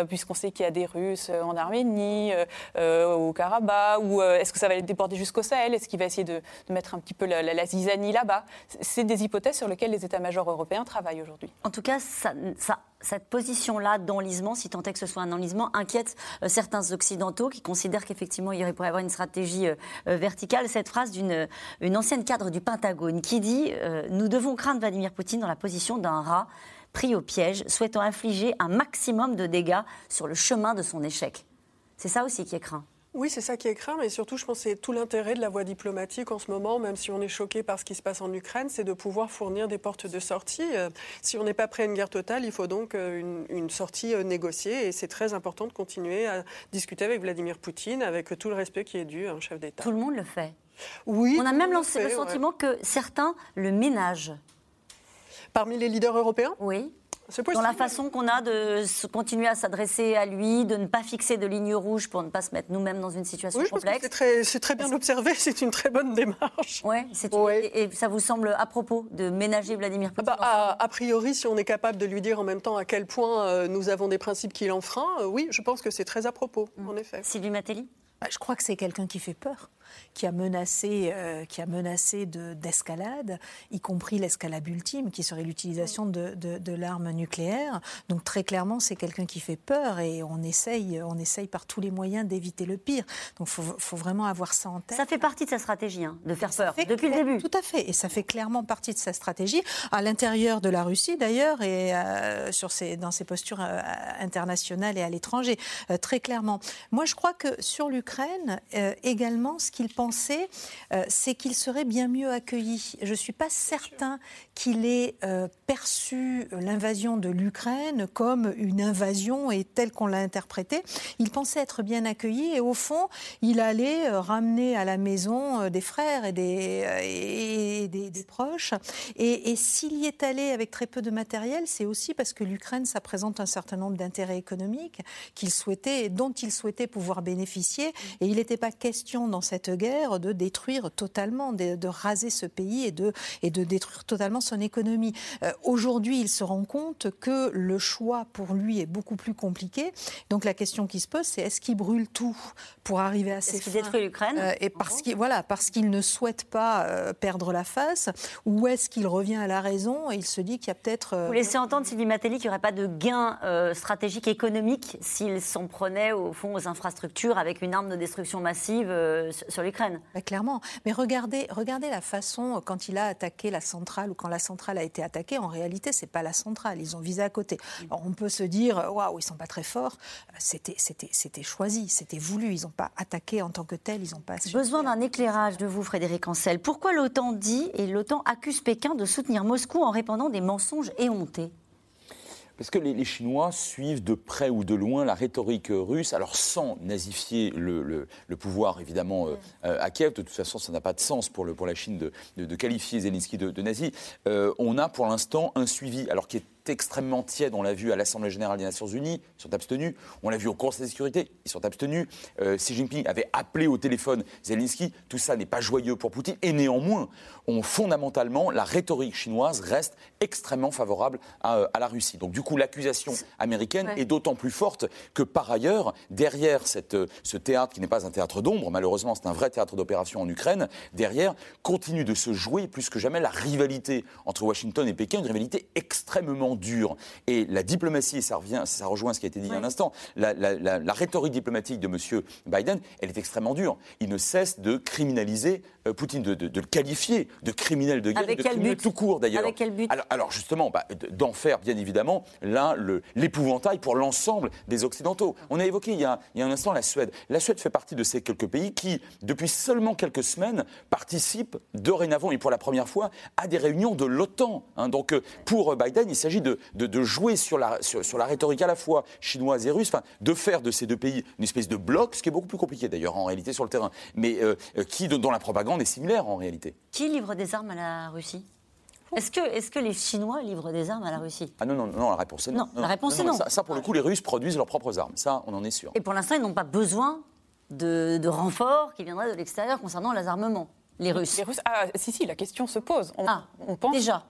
puisqu'on sait qu'il y a des Russes en Arménie, au Karabakh, ou est-ce que ça va les déporter jusqu'au Sahel Est-ce qu'il va essayer de, mettre un petit peu la, zizanie là-bas? C'est des hypothèses sur lesquelles les états-majors européens travaillent aujourd'hui. En tout cas, ça, cette position-là d'enlisement, si tant est que ce soit un enlisement, inquiète certains Occidentaux qui considèrent qu'effectivement effectivement, il pourrait y avoir une stratégie euh, euh, verticale. Cette phrase d'une une ancienne cadre du Pentagone qui dit euh, Nous devons craindre Vladimir Poutine dans la position d'un rat pris au piège, souhaitant infliger un maximum de dégâts sur le chemin de son échec. C'est ça aussi qui est craint. Oui, c'est ça qui est craint, mais surtout, je pense que c'est tout l'intérêt de la voie diplomatique en ce moment, même si on est choqué par ce qui se passe en Ukraine, c'est de pouvoir fournir des portes de sortie. Euh, si on n'est pas prêt à une guerre totale, il faut donc euh, une, sortie euh, négociée, et c'est très important de continuer à discuter avec Vladimir Poutine, avec tout le respect qui est dû à un chef d'État. Tout le monde le fait. Oui. On a même lancé le, sentiment que certains le ménagent. Parmi les leaders européens? Oui. Dans la façon qu'on a de continuer à s'adresser à lui, de ne pas fixer de ligne rouge pour ne pas se mettre nous-mêmes dans une situation oui, complexe. C'est très, très, bien observé, c'est une très bonne démarche. Ouais, ouais. Et, ça vous semble à propos de ménager Vladimir Poutine bah, a, priori, si on est capable de lui dire en même temps à quel point euh, nous avons des principes qu'il enfreint, euh, oui, je pense que c'est très à propos, mm. en effet. Sylvie Matelli Je crois que c'est quelqu'un qui fait peur qui a menacé, euh, qui a menacé d'escalade, y compris l'escalade ultime, qui serait l'utilisation de, de, l'arme nucléaire. Donc très clairement, c'est quelqu'un qui fait peur et on essaye, on essaye par tous les moyens d'éviter le pire. Donc il faut, vraiment avoir ça en tête. Ça fait partie de sa stratégie, hein, de faire peur, depuis le début. Tout à fait, et ça fait clairement partie de sa stratégie, à l'intérieur de la Russie d'ailleurs, et euh, sur ses, dans ses postures euh, internationales et à l'étranger, très clairement. Moi, je crois que sur l'Ukraine, également, ce qui qu'il pensait, euh, c'est qu'il serait bien mieux accueilli. Je ne suis pas certain qu'il ait euh, perçu l'invasion de l'Ukraine comme une invasion et telle qu'on l'a interprétée. Il pensait être bien accueilli et au fond, il allait euh, ramener à la maison des frères et des, proches. Et, et s'il y est allé avec très peu de matériel, c'est aussi parce que l'Ukraine, ça présente un certain nombre d'intérêts économiques qu'il souhaitait, dont il souhaitait pouvoir bénéficier. Et il n'était pas question dans cette guerre de détruire totalement, de, raser ce pays et de, et de détruire totalement son économie. Euh, aujourd'hui, il se rend compte que le choix pour lui est beaucoup plus compliqué. Donc la question qui se pose, c'est est-ce qu'il brûle tout pour arriver à ses fins Est-ce qu'il détruit l'Ukraine euh, Et parce qu'il voilà, parce qu'il ne souhaite pas euh, perdre la face, ou est-ce qu'il revient à la raison et il se dit qu'il y a peut-être. Vous laissez entendre Sylvie Matelli qu'il n'y aurait pas de gain stratégique économique s'il s'en prenait au fond aux infrastructures avec une arme de destruction massive sur l'Ukraine. clairement. Mais regardez, regardez la façon euh, quand il a attaqué la centrale ou quand la centrale a été attaquée. En réalité, c'est pas la centrale. Ils ont visé à côté. Alors, on peut se dire, euh, waouh, ils sont pas très forts. Euh, c'était, c'était, c'était choisi, c'était voulu. Ils n'ont pas attaqué en tant que tel. Ils ont pas. Besoin d'un éclairage de vous, Frédéric Ancel. Pourquoi l'OTAN dit et l'OTAN accuse Pékin de soutenir Moscou en répandant des mensonges éhontés? Parce que les, Chinois suivent de près ou de loin la rhétorique russe, alors sans nazifier le, pouvoir évidemment euh, euh, à Kiev. De toute façon, ça n'a pas de sens pour, la Chine de, qualifier Zelensky de, nazi. Euh, on a pour l'instant un suivi, alors qui est extrêmement tiède. On l'a vu à l'Assemblée générale des Nations Unies, ils sont abstenus. On l'a vu au Conseil de sécurité, ils sont abstenus. Euh, Xi Jinping avait appelé au téléphone Zelensky. Tout ça n'est pas joyeux pour Poutine. Et néanmoins, on, fondamentalement, la rhétorique chinoise reste extrêmement favorable à, euh, la Russie. Donc du coup, l'accusation américaine est d'autant plus forte que par ailleurs, derrière cette, euh, ce théâtre qui n'est pas un théâtre d'ombre, malheureusement c'est un vrai théâtre d'opération en Ukraine, derrière continue de se jouer plus que jamais la rivalité entre Washington et Pékin, une rivalité extrêmement dure. Et la diplomatie, et ça, revient, ça rejoint ce qui a été dit il y a un instant, la, rhétorique diplomatique de M. Biden, elle est extrêmement dure. Il ne cesse de criminaliser euh, Poutine, de, le qualifier de criminel de guerre, de criminel tout court d'ailleurs. Avec quel but alors, justement, bah, d'en faire bien évidemment là l'épouvantail pour l'ensemble des Occidentaux. On a évoqué il y a, il y a un instant la Suède. La Suède fait partie de ces quelques pays qui, depuis seulement quelques semaines, participent dorénavant et pour la première fois à des réunions de l'OTAN. Hein. Donc euh, pour Biden, il s'agit de, jouer sur la, sur, la rhétorique à la fois chinoise et russe, enfin, de faire de ces deux pays une espèce de bloc, ce qui est beaucoup plus compliqué d'ailleurs en réalité sur le terrain, mais euh, euh, qui, dont la propagande est similaire en réalité. Qui livre des armes à la Russie? Est-ce que, est que, les Chinois livrent des armes à la Russie? Ah non, non, non, la réponse est non. Non, la réponse est non. Ça, pour le coup, les Russes produisent leurs propres armes. Ça, on en est sûr. Et pour l'instant, ils n'ont pas besoin de, de renforts qui viendraient de l'extérieur concernant les armements. Les Russes. Les Russes ah, si, si, la question se pose. ah, on pense. Déjà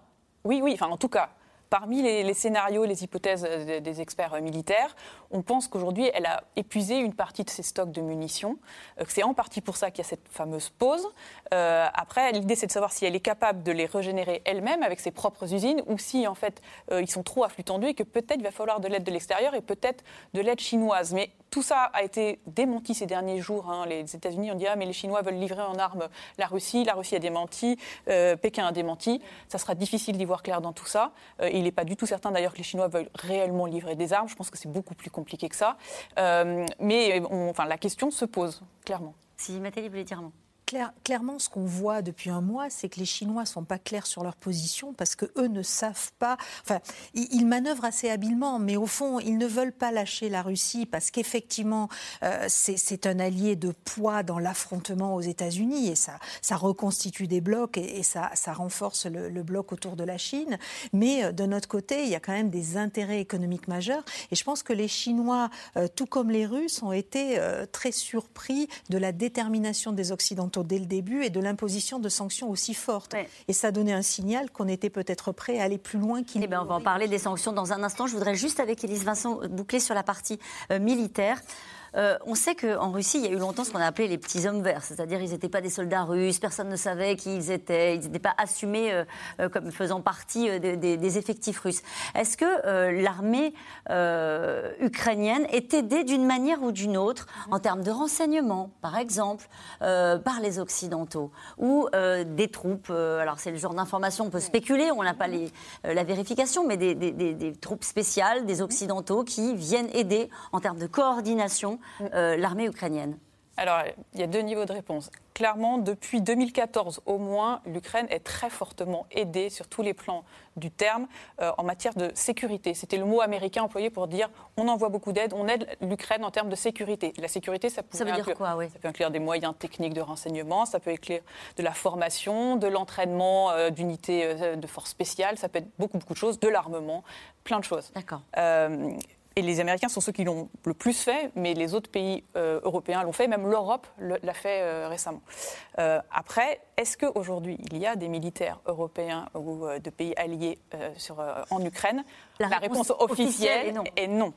Oui, oui, enfin, en tout cas, Parmi les, scénarios, les hypothèses des, experts militaires, on pense qu'aujourd'hui, elle a épuisé une partie de ses stocks de munitions. Euh, c'est en partie pour ça qu'il y a cette fameuse pause. Euh, après, l'idée, c'est de savoir si elle est capable de les régénérer elle-même avec ses propres usines ou si, en fait, euh, ils sont trop à flux tendu et que peut-être il va falloir de l'aide de l'extérieur et peut-être de l'aide chinoise. Mais tout ça a été démenti ces derniers jours. Hein. Les États-Unis ont dit ah mais les Chinois veulent livrer en armes la Russie, la Russie a démenti, Pékin a démenti. Ça sera difficile d'y voir clair dans tout ça il n'est pas du tout certain d'ailleurs que les Chinois veulent réellement livrer des armes. Je pense que c'est beaucoup plus compliqué que ça. Euh, mais enfin, la question se pose, clairement. Si Mathieu voulait dire un clairement, ce qu'on voit depuis un mois, c'est que les Chinois sont pas clairs sur leur position parce que eux ne savent pas. Enfin, ils, manœuvrent assez habilement, mais au fond, ils ne veulent pas lâcher la Russie parce qu'effectivement, euh, c'est un allié de poids dans l'affrontement aux États-Unis et ça, reconstitue des blocs et, ça, ça renforce le, bloc autour de la Chine. Mais euh, de notre côté, il y a quand même des intérêts économiques majeurs et je pense que les Chinois, euh, tout comme les Russes, ont été très surpris de la détermination des Occidentaux dès le début et de l'imposition de sanctions aussi fortes. Et ça donnait un signal qu'on était peut-être prêt à aller plus loin qu'il. Eh bien, on va en parler des sanctions dans un instant. Je voudrais juste, avec Élise Vincent, boucler sur la partie euh, militaire. Euh, on sait qu'en Russie, il y a eu longtemps ce qu'on a appelé les petits hommes verts, c'est-à-dire ils n'étaient pas des soldats russes, personne ne savait qui ils étaient, ils n'étaient pas assumés euh, euh, comme faisant partie des effectifs russes. Est-ce que l'armée ukrainienne est aidée d'une manière ou d'une autre en termes de renseignement, par exemple, par les Occidentaux ou des troupes Alors c'est le genre d'information, on peut spéculer, on n'a pas la vérification, mais des troupes spéciales, des Occidentaux qui viennent aider en termes de coordination euh, l'armée ukrainienne alors, il y a deux niveaux de réponse. Clairement, depuis 2014 au moins, l'Ukraine est très fortement aidée sur tous les plans du terme euh, en matière de sécurité. C'était le mot américain employé pour dire on envoie beaucoup d'aide, on aide l'Ukraine en termes de sécurité. La sécurité, ça peut, ça veut dire quoi, oui? ça peut inclure des moyens techniques de renseignement, ça peut inclure de la formation, de l'entraînement euh, d'unités de forces spéciales, ça peut être beaucoup, beaucoup de choses, de l'armement, plein de choses. D'accord et les Américains sont ceux qui l'ont le plus fait, mais les autres pays euh, européens l'ont fait, même l'Europe l'a fait euh, récemment. Euh, après, est-ce qu'aujourd'hui, il y a des militaires européens ou de pays alliés en Ukraine La, réponse, officielle, est non.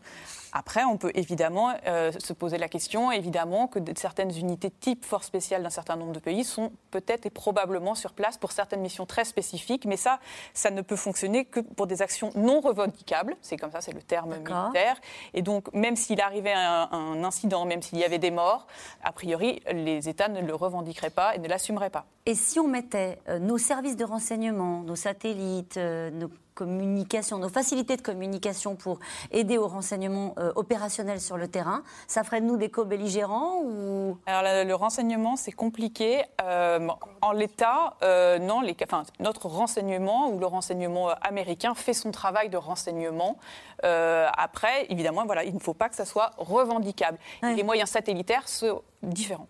Après, on peut évidemment euh, se poser la question, évidemment, que certaines unités type force spéciale d'un certain nombre de pays sont peut-être et probablement sur place pour certaines missions très spécifiques, mais ça, ça ne peut fonctionner que pour des actions non revendicables, c'est comme ça, c'est le terme militaire. Et donc, même s'il arrivait un, un incident, même s'il y avait des morts, a priori, les États ne le revendiqueraient pas et ne l'assumeraient pas. Et si on mettait euh, nos services de renseignement, nos satellites, euh, nos communication, nos facilités de communication pour aider au renseignement euh, opérationnel sur le terrain, ça ferait de nous des co-belligérants ou... Alors le, renseignement, c'est compliqué. Euh, en l'état, euh, non, les, enfin, notre renseignement ou le renseignement américain fait son travail de renseignement. après, évidemment, voilà, il ne faut pas que ça soit revendicable. Les moyens satellitaires sont différents.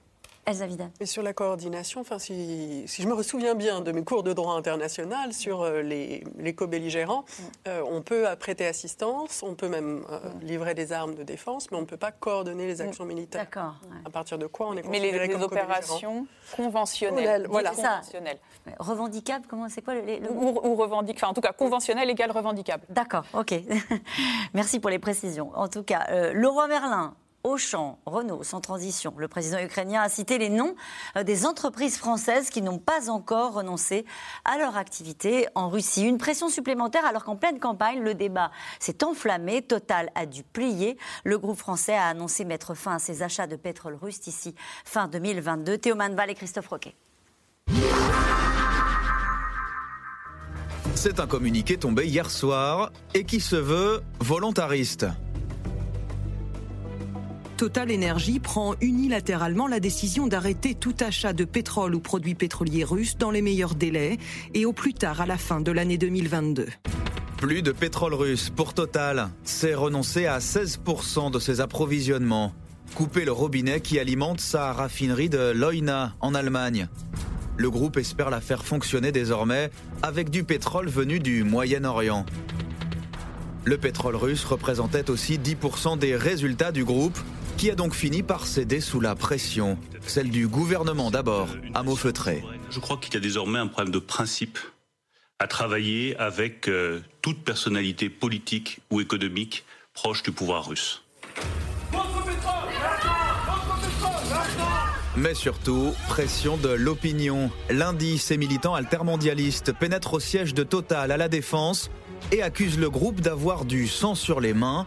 Et sur la coordination, enfin, si, je me souviens bien de mes cours de droit international sur euh, les, co-belligérants, mm. euh, on peut prêter assistance, on peut même euh, mm. livrer des armes de défense, mais on ne peut pas coordonner les mm. actions militaires. D'accord. À partir de quoi on est considéré Mais les, opérations conventionnelles. Voilà. Conventionnelles. Revendicable, comment c'est quoi le, Ou, ou revendique, enfin en tout cas conventionnel égale revendicable. D'accord, ok. Merci pour les précisions. En tout cas, Leroy Merlin, Auchan, Renault, sans transition. Le président ukrainien a cité les noms euh, des entreprises françaises qui n'ont pas encore renoncé à leur activité en Russie. Une pression supplémentaire alors qu'en pleine campagne, le débat s'est enflammé. Total a dû plier. Le groupe français a annoncé mettre fin à ses achats de pétrole russe d'ici fin 2022. Théo Manval et Christophe Roquet. C'est un communiqué tombé hier soir et qui se veut volontariste? Total Energy prend unilatéralement la décision d'arrêter tout achat de pétrole ou produits pétroliers russes dans les meilleurs délais et au plus tard à la fin de l'année 2022. Plus de pétrole russe pour Total, c'est renoncer à 16% de ses approvisionnements. Couper le robinet qui alimente sa raffinerie de Leuna en Allemagne. Le groupe espère la faire fonctionner désormais avec du pétrole venu du Moyen-Orient. Le pétrole russe représentait aussi 10% des résultats du groupe, qui a donc fini par céder sous la pression, celle du gouvernement d'abord, à feutrés. Je crois qu'il y a désormais un problème de principe à travailler avec euh, toute personnalité politique ou économique proche du pouvoir russe. Mais surtout, pression de l'opinion. Lundi, ces militants altermondialistes pénètrent au siège de Total à la Défense et accusent le groupe d'avoir du sang sur les mains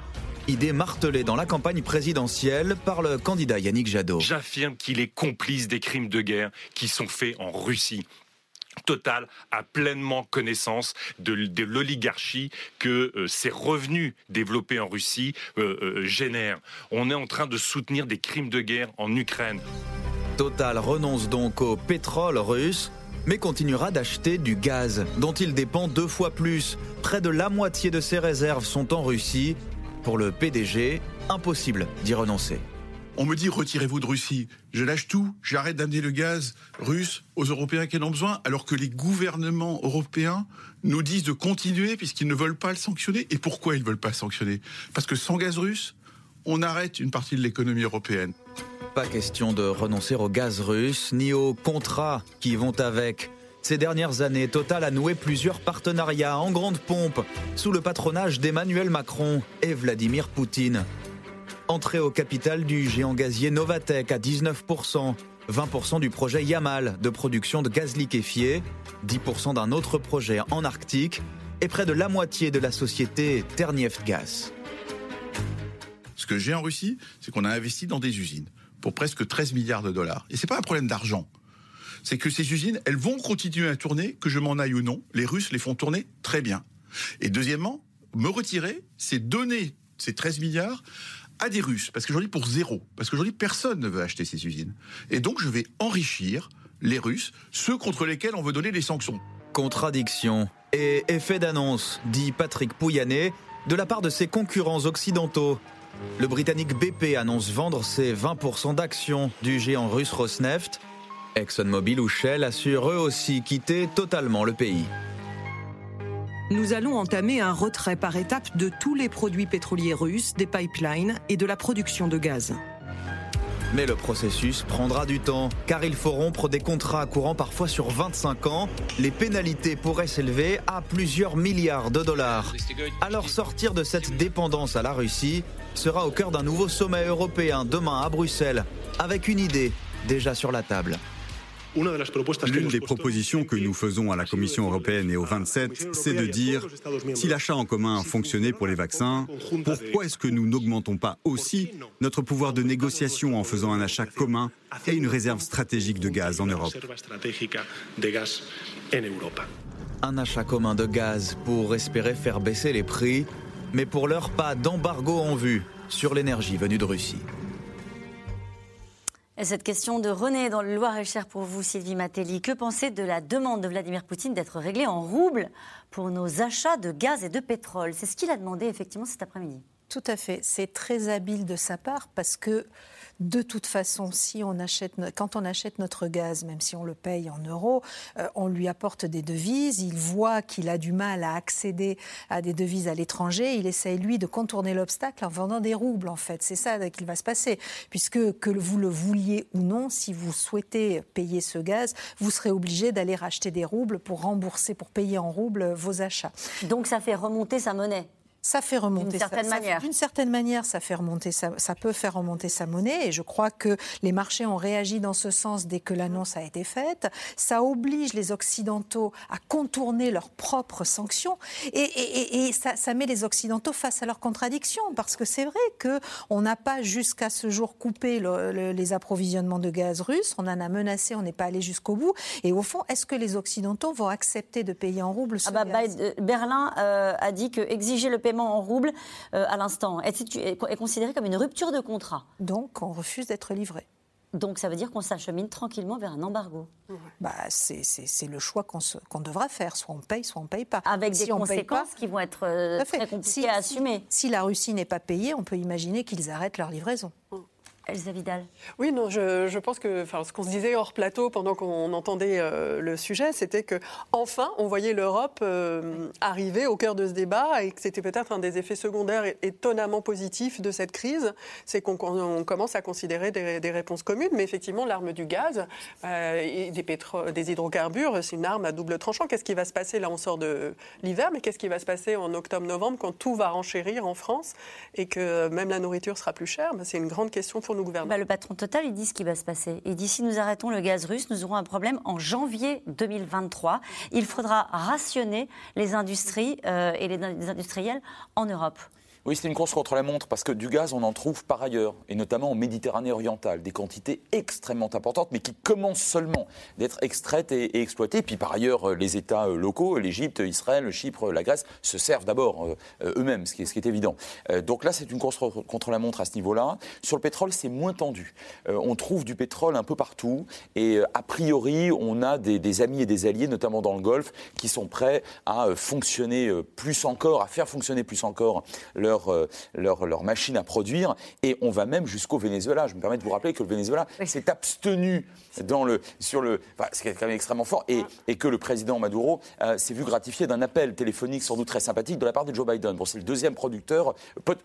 idée martelée dans la campagne présidentielle par le candidat Yannick Jadot. J'affirme qu'il est complice des crimes de guerre qui sont faits en Russie. Total a pleinement connaissance de, l'oligarchie que euh, ces revenus développés en Russie euh, euh, génèrent. On est en train de soutenir des crimes de guerre en Ukraine. Total renonce donc au pétrole russe, mais continuera d'acheter du gaz, dont il dépend deux fois plus. Près de la moitié de ses réserves sont en Russie. Pour le PDG, impossible d'y renoncer. On me dit retirez-vous de Russie. Je lâche tout, j'arrête d'amener le gaz russe aux Européens qui en ont besoin, alors que les gouvernements européens nous disent de continuer puisqu'ils ne veulent pas le sanctionner. Et pourquoi ils ne veulent pas le sanctionner? Parce que sans gaz russe, on arrête une partie de l'économie européenne. Pas question de renoncer au gaz russe ni aux contrats qui vont avec. Ces dernières années, Total a noué plusieurs partenariats en grande pompe sous le patronage d'Emmanuel Macron et Vladimir Poutine. Entrée au capital du géant gazier Novatec à 19%, 20% du projet Yamal de production de gaz liquéfié, 10% d'un autre projet en Arctique et près de la moitié de la société Terniefgas. Ce que j'ai en Russie, c'est qu'on a investi dans des usines pour presque 13 milliards de dollars. Et ce n'est pas un problème d'argent. C'est que ces usines, elles vont continuer à tourner, que je m'en aille ou non. Les Russes les font tourner très bien. Et deuxièmement, me retirer, c'est donner ces 13 milliards à des Russes, parce qu'aujourd'hui pour zéro, parce qu'aujourd'hui personne ne veut acheter ces usines. Et donc je vais enrichir les Russes, ceux contre lesquels on veut donner des sanctions. Contradiction et effet d'annonce, dit Patrick Pouyanné, de la part de ses concurrents occidentaux. Le Britannique BP annonce vendre ses 20% d'actions du géant russe Rosneft. ExxonMobil ou Shell assurent eux aussi quitter totalement le pays nous allons entamer un retrait par étapes de tous les produits pétroliers russes, des pipelines et de la production de gaz. Mais le processus prendra du temps, car il faut rompre des contrats courant parfois sur 25 ans. Les pénalités pourraient s'élever à plusieurs milliards de dollars. Alors sortir de cette dépendance à la Russie sera au cœur d'un nouveau sommet européen demain à Bruxelles, avec une idée déjà sur la table. L'une des propositions que nous faisons à la Commission européenne et aux 27, c'est de dire, si l'achat en commun fonctionnait pour les vaccins, pourquoi est-ce que nous n'augmentons pas aussi notre pouvoir de négociation en faisant un achat commun et une réserve stratégique de gaz en Europe? Un achat commun de gaz pour espérer faire baisser les prix, mais pour l'heure pas d'embargo en vue sur l'énergie venue de Russie. Et cette question de René dans le Loir-et-Cher pour vous, Sylvie Matelli. Que pensez de la demande de Vladimir Poutine d'être réglée en roubles pour nos achats de gaz et de pétrole? C'est ce qu'il a demandé effectivement cet après-midi. Tout à fait. C'est très habile de sa part parce que de toute façon, si on achète, quand on achète notre gaz, même si on le paye en euros, euh, on lui apporte des devises. Il voit qu'il a du mal à accéder à des devises à l'étranger. Il essaye, lui, de contourner l'obstacle en vendant des roubles, en fait. C'est ça qu'il va se passer. Puisque, que vous le vouliez ou non, si vous souhaitez payer ce gaz, vous serez obligé d'aller racheter des roubles pour rembourser, pour payer en roubles vos achats. Donc ça fait remonter sa monnaie ça fait remonter. D'une certaine manière. D'une certaine manière, ça fait remonter, ça, peut faire remonter sa monnaie. Et je crois que les marchés ont réagi dans ce sens dès que l'annonce a été faite. Ça oblige les Occidentaux à contourner leurs propres sanctions. Et, ça, met les Occidentaux face à leurs contradictions. Parce que c'est vrai qu'on n'a pas jusqu'à ce jour coupé les approvisionnements de gaz russes. On en a menacé, on n'est pas allé jusqu'au bout. Et au fond, est-ce que les Occidentaux vont accepter de payer en roubles ce ah bah, gaz? Berlin euh, a dit que exiger le en roubles euh, à l'instant est, est considéré comme une rupture de contrat? Donc on refuse d'être livré. Donc ça veut dire qu'on s'achemine tranquillement vers un embargo. Bah, c'est le choix qu'on devra faire. Soit on paye, soit on ne paye pas. Avec des conséquences qui vont être euh, très compliquées à assumer. Si, la Russie n'est pas payée, on peut imaginer qu'ils arrêtent leur livraison. Elsa Vidal. Oui, non, je, pense que ce qu'on se disait hors plateau pendant qu'on entendait euh, le sujet, c'était que enfin on voyait l'Europe euh, arriver au cœur de ce débat et que c'était peut-être un des effets secondaires étonnamment positifs de cette crise, c'est qu'on commence à considérer des, réponses communes. Mais effectivement, l'arme du gaz euh, et des, hydrocarbures, c'est une arme à double tranchant. Qu'est-ce qui va se passer? Là On sort de l'hiver, mais qu'est-ce qui va se passer en octobre-novembre quand tout va renchérir en France et que même la nourriture sera plus chère? Ben, C'est une grande question pour bah, le patron Total, dit ce qui va se passer. Il dit si nous arrêtons le gaz russe, nous aurons un problème en janvier 2023. Il faudra rationner les industries euh, et les industriels en Europe. Oui, c'est une course contre la montre parce que du gaz, on en trouve par ailleurs, et notamment en Méditerranée orientale, des quantités extrêmement importantes, mais qui commencent seulement d'être extraites et, exploitées. Puis par ailleurs, les États locaux, l'Égypte, Israël, Chypre, la Grèce, se servent d'abord eux-mêmes, ce, ce, qui est évident. donc là, c'est une course contre la montre à ce niveau-là. Sur le pétrole, c'est moins tendu. on trouve du pétrole un peu partout, et a priori, on a des, des amis et des alliés, notamment dans le Golfe, qui sont prêts à fonctionner plus encore, à faire fonctionner plus encore leur, euh, leur, leur machine à produire. Et on va même jusqu'au Venezuela. Je me permets de vous rappeler que le Venezuela s'est abstenu dans le, sur le. Enfin, ce qui est quand même extrêmement fort. Et, et que le président Maduro euh, s'est vu gratifié d'un appel téléphonique sans doute très sympathique de la part de Joe Biden. Bon, c'est le deuxième producteur,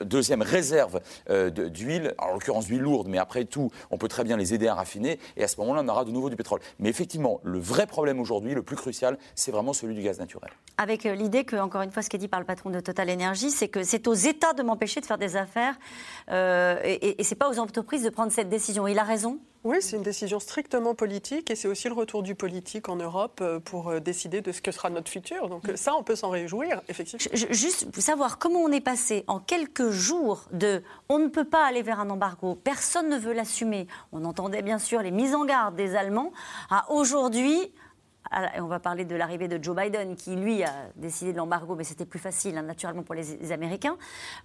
deuxième réserve euh, d'huile, en l'occurrence d'huile lourde, mais après tout, on peut très bien les aider à raffiner. Et à ce moment-là, on aura de nouveau du pétrole. Mais effectivement, le vrai problème aujourd'hui, le plus crucial, c'est vraiment celui du gaz naturel. Avec l'idée que, encore une fois, ce qui est dit par le patron de Total Energy, c'est que c'est aux États de m'empêcher de faire des affaires euh, et, et ce n'est pas aux entreprises de prendre cette décision. Il a raison oui, c'est une décision strictement politique et c'est aussi le retour du politique en Europe euh, pour euh, décider de ce que sera notre futur. Donc ça, on peut s'en réjouir, effectivement. Juste pour savoir comment on est passé en quelques jours de on ne peut pas aller vers un embargo, personne ne veut l'assumer. On entendait bien sûr les mises en garde des Allemands à aujourd'hui on va parler de l'arrivée de Joe Biden, qui lui a décidé de l'embargo, mais c'était plus facile, hein, naturellement, pour les, Américains,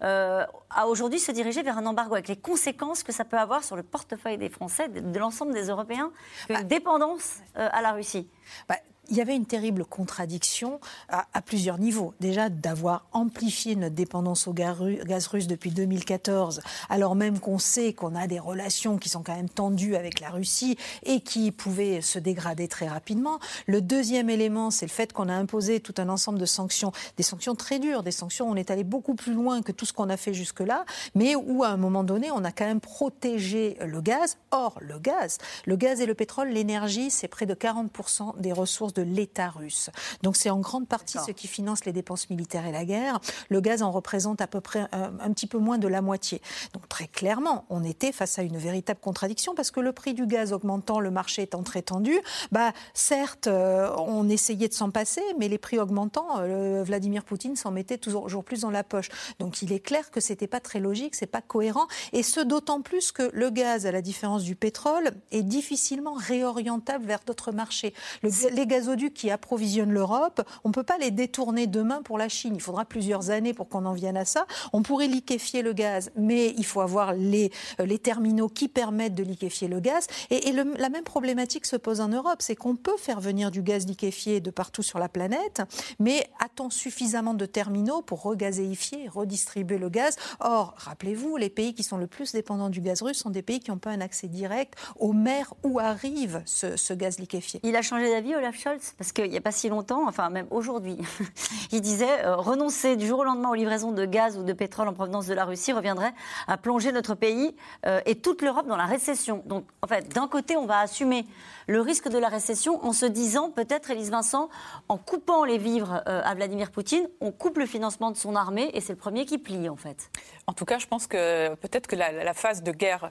euh, a aujourd'hui se diriger vers un embargo avec les conséquences que ça peut avoir sur le portefeuille des Français, de, l'ensemble des Européens, une bah, dépendance euh, à la Russie. Bah, il y avait une terrible contradiction à, plusieurs niveaux. Déjà, d'avoir amplifié notre dépendance au gaz russe depuis 2014, alors même qu'on sait qu'on a des relations qui sont quand même tendues avec la Russie et qui pouvaient se dégrader très rapidement. Le deuxième élément, c'est le fait qu'on a imposé tout un ensemble de sanctions, des sanctions très dures, des sanctions où on est allé beaucoup plus loin que tout ce qu'on a fait jusque-là, mais où à un moment donné, on a quand même protégé le gaz. Or, le gaz, le gaz et le pétrole, l'énergie, c'est près de 40% des ressources l'État russe. Donc c'est en grande partie ce qui finance les dépenses militaires et la guerre. Le gaz en représente à peu près euh, un, petit peu moins de la moitié. Donc très clairement, on était face à une véritable contradiction parce que le prix du gaz augmentant, le marché étant très tendu, bah certes, euh, on essayait de s'en passer, mais les prix augmentant, euh, Vladimir Poutine s'en mettait toujours plus dans la poche. Donc il est clair que c'était pas très logique, c'est pas cohérent, et ce d'autant plus que le gaz, à la différence du pétrole, est difficilement réorientable vers d'autres marchés. les gaz qui approvisionnent l'Europe, on ne peut pas les détourner demain pour la Chine. Il faudra plusieurs années pour qu'on en vienne à ça. On pourrait liquéfier le gaz, mais il faut avoir les, euh, les terminaux qui permettent de liquéfier le gaz. Et, la même problématique se pose en Europe, c'est qu'on peut faire venir du gaz liquéfié de partout sur la planète, mais a-t-on suffisamment de terminaux pour regazéifier redistribuer le gaz? Or, rappelez-vous, les pays qui sont le plus dépendants du gaz russe sont des pays qui n'ont pas un accès direct aux mers où arrive ce, ce gaz liquéfié. Il a changé d'avis, Olaf Scholz? Parce qu'il n'y a pas si longtemps, enfin même aujourd'hui, il disait euh, renoncer du jour au lendemain aux livraisons de gaz ou de pétrole en provenance de la Russie reviendrait à plonger notre pays euh, et toute l'Europe dans la récession. Donc en fait, d'un côté, on va assumer le risque de la récession en se disant peut-être, Élise Vincent, en coupant les vivres euh, à Vladimir Poutine, on coupe le financement de son armée et c'est le premier qui plie en fait. En tout cas, je pense que peut-être que la, phase de guerre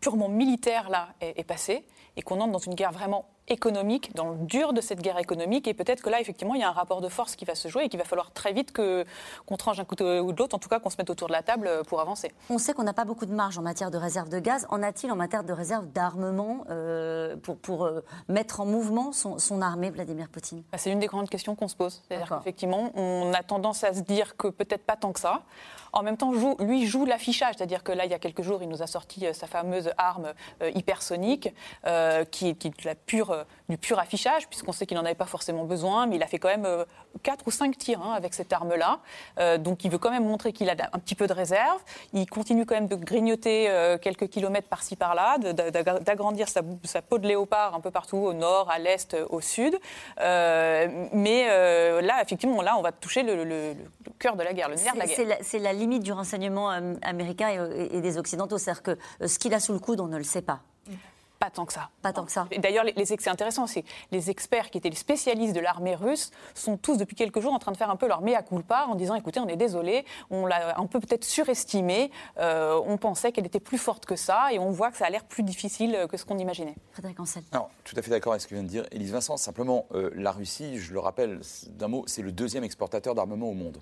purement militaire là est passée et qu'on entre dans une guerre vraiment économique, dans le dur de cette guerre économique. Et peut-être que là, effectivement, il y a un rapport de force qui va se jouer et qu'il va falloir très vite qu'on tranche un couteau ou de l'autre, en tout cas qu'on se mette autour de la table pour avancer. On sait qu'on n'a pas beaucoup de marge en matière de réserve de gaz. En a-t-il en matière de réserve d'armement euh, pour, pour euh, mettre en mouvement son, son armée, Vladimir Poutine? Bah, C'est une des grandes questions qu'on se pose. C'est-à-dire qu'effectivement, on a tendance à se dire que peut-être pas tant que ça. En même temps, lui joue l'affichage, c'est-à-dire que là, il y a quelques jours, il nous a sorti euh, sa fameuse arme hypersonique, qui, qui est la pure du pur affichage, puisqu'on sait qu'il n'en avait pas forcément besoin, mais il a fait quand même euh, quatre ou cinq tirs hein, avec cette arme-là. Euh, donc il veut quand même montrer qu'il a un petit peu de réserve. Il continue quand même de grignoter euh, quelques kilomètres par-ci par-là, d'agrandir sa, peau de léopard un peu partout, au nord, à l'est, au sud. mais là, effectivement, là, on va toucher le, cœur de la guerre, le nerf de la guerre. C'est la, limite du renseignement américain et, et des Occidentaux. C'est-à-dire que ce qu'il a sous le coude, on ne le sait pas Pas tant que ça. Pas tant que ça. D'ailleurs, les, c'est intéressant, c'est les experts qui étaient les spécialistes de l'armée russe sont tous depuis quelques jours en train de faire un peu leur mea culpa en disant écoutez, on est désolé, on l'a un peu peut-être surestimé, euh, on pensait qu'elle était plus forte que ça et on voit que ça a l'air plus difficile que ce qu'on imaginait. Frédéric Ancel. Alors, tout à fait d'accord avec ce que vient de dire Élise Vincent. Simplement, euh, la Russie, je le rappelle d'un mot, c'est le deuxième exportateur d'armement au monde.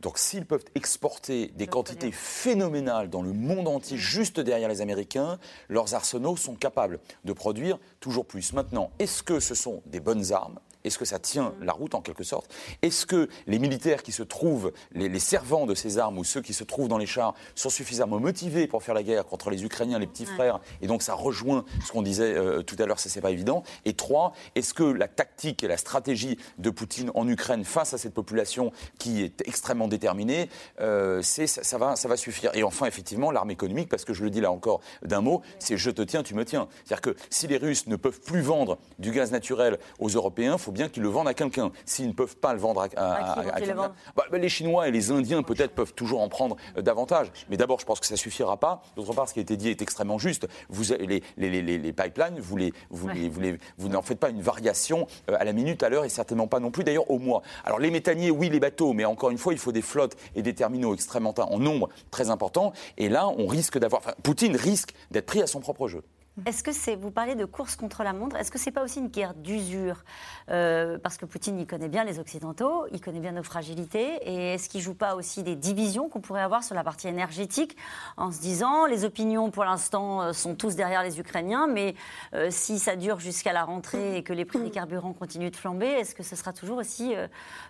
Donc, s'ils peuvent exporter des quantités phénoménales dans le monde entier, juste derrière les Américains, leurs arsenaux sont capables de produire toujours plus. Maintenant, est-ce que ce sont des bonnes armes? Est-ce que ça tient la route en quelque sorte? Est-ce que les militaires qui se trouvent, les, servants de ces armes ou ceux qui se trouvent dans les chars sont suffisamment motivés pour faire la guerre contre les Ukrainiens, les petits frères Et donc ça rejoint ce qu'on disait euh, tout à l'heure, ça c'est pas évident? Et trois, est-ce que la tactique et la stratégie de Poutine en Ukraine face à cette population qui est extrêmement déterminée, euh, ça, ça, va, ça va suffire? Et enfin, effectivement, l'arme économique, parce que je le dis là encore d'un mot, c'est je te tiens, tu me tiens. C'est-à-dire que si les Russes ne peuvent plus vendre du gaz naturel aux Européens, faut bien qu'ils le vendent à quelqu'un. S'ils ne peuvent pas le vendre à, quelqu'un, bah, bah, les Chinois et les Indiens peut-être peuvent toujours en prendre euh, davantage. Mais d'abord, je pense que ça suffira pas. D'autre part, ce qui a été dit est extrêmement juste. Vous, les, les, les, pipelines, vous, les, vous, vous, vous n'en faites pas une variation euh, à la minute, à l'heure, et certainement pas non plus d'ailleurs au mois. Alors les méthaniers, oui, les bateaux, mais encore une fois, il faut des flottes et des terminaux extrêmement en nombre très important. Et là, on risque d'avoir, enfin, Poutine risque d'être pris à son propre jeu. Est-ce que c'est, vous parlez de course contre la montre, est-ce que c'est pas aussi une guerre d'usure euh, Parce que Poutine, il connaît bien les Occidentaux, il connaît bien nos fragilités, et est-ce qu'il joue pas aussi des divisions qu'on pourrait avoir sur la partie énergétique en se disant, les opinions pour l'instant euh, sont tous derrière les Ukrainiens, mais euh, si ça dure jusqu'à la rentrée et que les prix des carburants continuent de flamber, est-ce que ce sera toujours aussi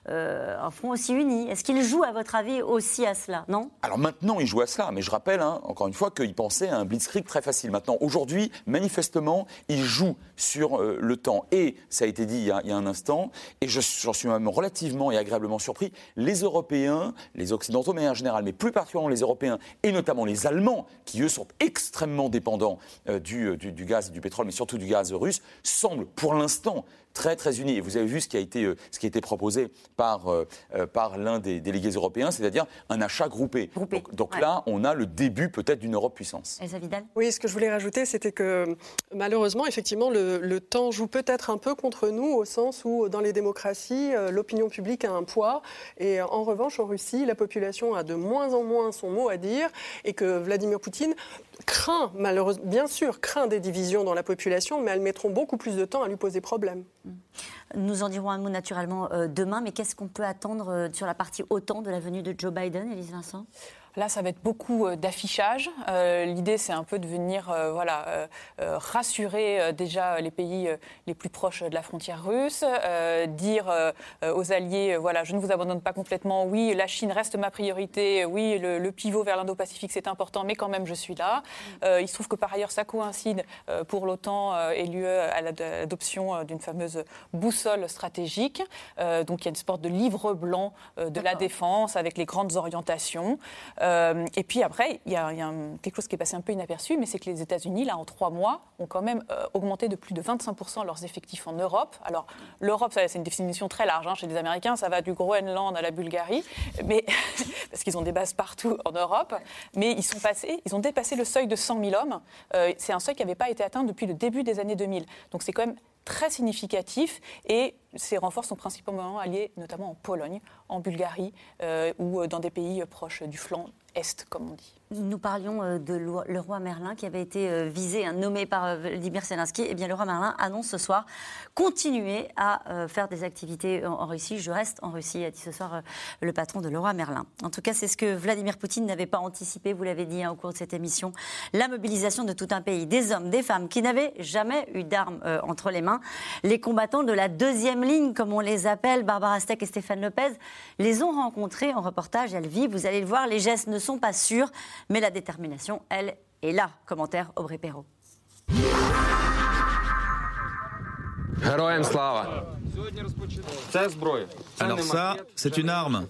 un front aussi uni? Est-ce qu'il joue, à votre avis, aussi à cela? Non? Alors maintenant, il joue à cela, mais je rappelle, hein, encore une fois, qu'il pensait à un blitzkrieg très facile. Maintenant, aujourd'hui, manifestement, il joue sur euh, le temps. Et, ça a été dit il y a, un instant, et j'en suis même relativement et agréablement surpris, les Européens, les Occidentaux, mais en général, mais plus particulièrement les Européens, et notamment les Allemands, qui eux sont extrêmement dépendants euh, du, du, du, gaz, du pétrole, mais surtout du gaz russe, semblent pour l'instant très très unis. Et vous avez vu ce qui a été, euh, ce qui a été proposé par, euh, euh, par l'un des délégués européens, c'est-à-dire un achat groupé. Donc, là, on a le début peut-être d'une Europe puissance. Vidal Oui, ce que je voulais rajouter, c'était que malheureusement, effectivement, le, le temps joue peut-être un peu contre nous, au sens où dans les démocraties, l'opinion publique a un poids. Et en revanche, en Russie, la population a de moins en moins son mot à dire et que Vladimir Poutine craint, malheureusement, bien sûr, craint des divisions dans la population, mais elles mettront beaucoup plus de temps à lui poser problème. Nous en dirons un mot naturellement euh, demain, mais qu'est-ce qu'on peut attendre euh, sur la partie OTAN de la venue de Joe Biden, Elise Vincent? Là, ça va être beaucoup euh, d'affichage. Euh, l'idée, c'est un peu de venir euh, voilà, rassurer déjà les pays les plus proches de la frontière russe, dire aux alliés, voilà, je ne vous abandonne pas complètement, oui, la Chine reste ma priorité, oui, le, pivot vers l'Indo-Pacifique, c'est important, mais quand même, je suis là. il se trouve que par ailleurs, ça coïncide pour l'OTAN et l'UE à l'adoption d'une fameuse boussole stratégique. donc, il y a une sorte de livre blanc de la défense avec les grandes orientations. Euh, et puis après, il y a, quelque chose qui est passé un peu inaperçu, mais c'est que les États-Unis, là, en trois mois, ont quand même euh, augmenté de plus de 25% leurs effectifs en Europe. Alors, l'Europe, c'est une définition très large. Hein. Chez les Américains, ça va du Groenland à la Bulgarie, mais, parce qu'ils ont des bases partout en Europe. Mais ils sont passés, ils ont dépassé le seuil de 100 000 hommes. Euh, c'est un seuil qui n'avait pas été atteint depuis le début des années 2000. Donc, c'est quand même très significatif et ces renforts sont principalement alliés notamment en Pologne, en Bulgarie euh, ou dans des pays proches du flanc est, comme on dit. Nous parlions euh, de le roi Merlin qui avait été euh, visé, hein, nommé par euh, Vladimir Zelensky. Eh bien, le Merlin annonce ce soir continuer à faire des activités en Russie. Je reste en Russie, a dit ce soir le patron de le Merlin. En tout cas, c'est ce que Vladimir Poutine n'avait pas anticipé, vous l'avez dit hein, au cours de cette émission, la mobilisation de tout un pays, des hommes, des femmes qui n'avaient jamais eu d'armes entre les mains. Les combattants de la deuxième ligne, comme on les appelle, Barbara Steck et Stéphane Lopez, les ont rencontrés en reportage. Elles vivent, vous allez le voir, les gestes ne sont pas sûrs mais la détermination, elle, est là. Commentaire Aubry Perrault. Alors ça, c'est une arme.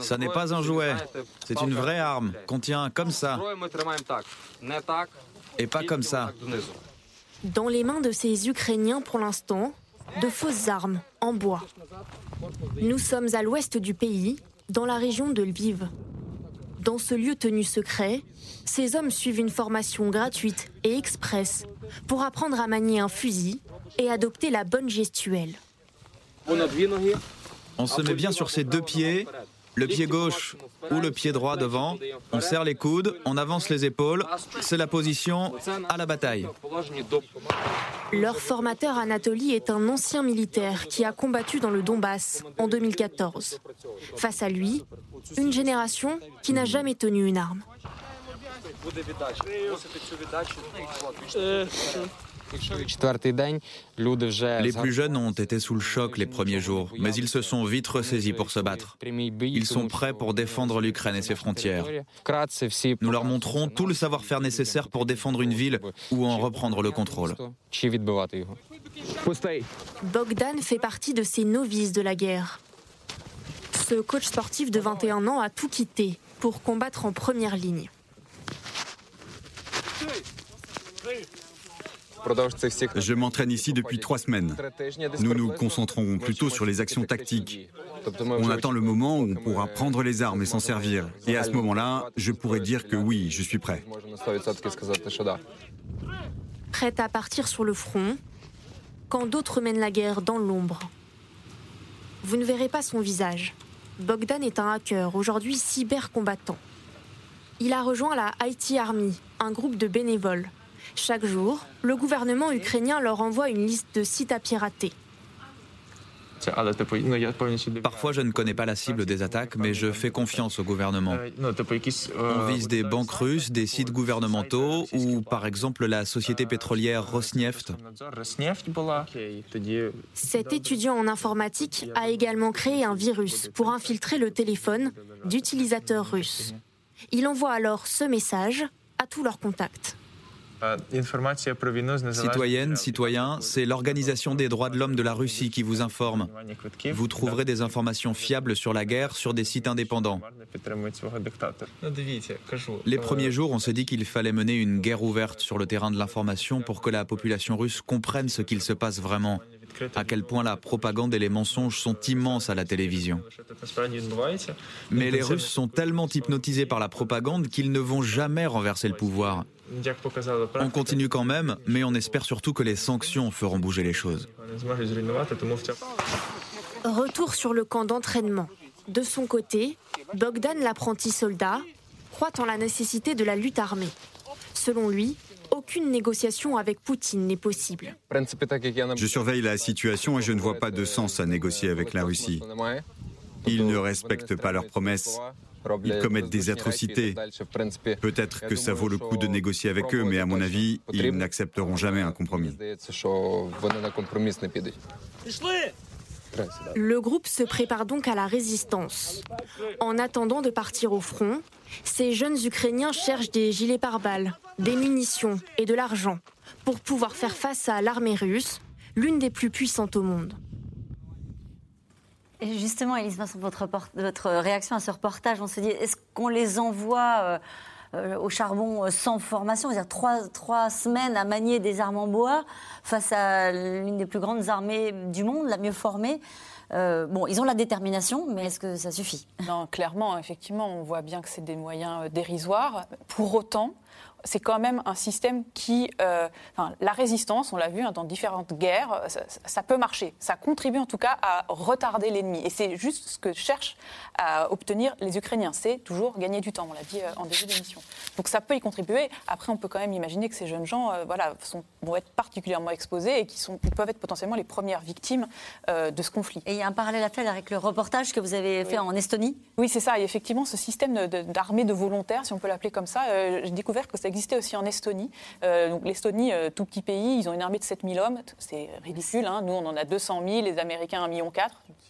Ça n'est pas un jouet. C'est une vraie arme qu'on tient comme ça. Et pas comme ça. Dans les mains de ces Ukrainiens, pour l'instant, de fausses armes en bois. Nous sommes à l'ouest du pays, dans la région de Lviv. Dans ce lieu tenu secret, ces hommes suivent une formation gratuite et express pour apprendre à manier un fusil et adopter la bonne gestuelle. On se met bien sur ses deux pieds, le pied gauche ou le pied droit devant, on serre les coudes, on avance les épaules, c'est la position à la bataille. Leur formateur Anatoly est un ancien militaire qui a combattu dans le Donbass en 2014. Face à lui, une génération qui n'a jamais tenu une arme. Les plus jeunes ont été sous le choc les premiers jours, mais ils se sont vite ressaisis pour se battre. Ils sont prêts pour défendre l'Ukraine et ses frontières. Nous leur montrons tout le savoir-faire nécessaire pour défendre une ville ou en reprendre le contrôle. Bogdan fait partie de ces novices de la guerre. Ce coach sportif de 21 ans a tout quitté pour combattre en première ligne. Je m'entraîne ici depuis trois semaines. Nous nous concentrons plutôt sur les actions tactiques. On attend le moment où on pourra prendre les armes et s'en servir. Et à ce moment-là, je pourrais dire que oui, je suis prêt. Prêt à partir sur le front, quand d'autres mènent la guerre dans l'ombre. Vous ne verrez pas son visage. Bogdan est un hacker, aujourd'hui cybercombattant. Il a rejoint la IT Army, un groupe de bénévoles. Chaque jour, le gouvernement ukrainien leur envoie une liste de sites à pirater. Parfois, je ne connais pas la cible des attaques, mais je fais confiance au gouvernement. On vise des banques russes, des sites gouvernementaux ou, par exemple, la société pétrolière Rosneft. Cet étudiant en informatique a également créé un virus pour infiltrer le téléphone d'utilisateurs russes. Il envoie alors ce message à tous leurs contacts. Citoyennes, citoyens, c'est l'Organisation des droits de l'homme de la Russie qui vous informe. Vous trouverez des informations fiables sur la guerre sur des sites indépendants. Les premiers jours, on s'est dit qu'il fallait mener une guerre ouverte sur le terrain de l'information pour que la population russe comprenne ce qu'il se passe vraiment, à quel point la propagande et les mensonges sont immenses à la télévision. Mais les Russes sont tellement hypnotisés par la propagande qu'ils ne vont jamais renverser le pouvoir. On continue quand même, mais on espère surtout que les sanctions feront bouger les choses. Retour sur le camp d'entraînement. De son côté, Bogdan, l'apprenti soldat, croit en la nécessité de la lutte armée. Selon lui, aucune négociation avec Poutine n'est possible. Je surveille la situation et je ne vois pas de sens à négocier avec la Russie. Ils ne respectent pas leurs promesses. Ils commettent des atrocités. Peut-être que ça vaut le coup de négocier avec eux, mais à mon avis, ils n'accepteront jamais un compromis. Le groupe se prépare donc à la résistance. En attendant de partir au front, ces jeunes Ukrainiens cherchent des gilets pare-balles, des munitions et de l'argent pour pouvoir faire face à l'armée russe, l'une des plus puissantes au monde. Justement, Elise Vincent, votre, votre, réaction à ce reportage, on se dit, est-ce qu'on les envoie euh, euh, au charbon euh, sans formation, c'est-à-dire trois, trois, semaines à manier des armes en bois face à l'une des plus grandes armées du monde, la mieux formée. Bon, ils ont la détermination, mais est-ce que ça suffit? Non, clairement, effectivement, on voit bien que c'est des moyens dérisoires. Pour autant, c'est quand même un système qui, euh, la résistance, on l'a vu hein, dans différentes guerres, ça, peut marcher. Ça contribue en tout cas à retarder l'ennemi. Et c'est juste ce que cherchent à obtenir les Ukrainiens. C'est toujours gagner du temps. On l'a dit euh, en début d'émission. Donc ça peut y contribuer. Après, on peut quand même imaginer que ces jeunes gens, euh, voilà, sont, vont être particulièrement exposés et qui sont, peuvent être potentiellement les premières victimes de ce conflit. Et il y a un parallèle à faire avec le reportage que vous avez fait en Estonie? Oui, c'est ça. Et effectivement, ce système d'armée de, volontaires, si on peut l'appeler comme ça, j'ai découvert que ça existait aussi en Estonie. Euh, l'Estonie, euh, tout petit pays, ils ont une armée de 7000 hommes. C'est ridicule. Hein. Nous, on en a 200 000, les Américains 1,4 million,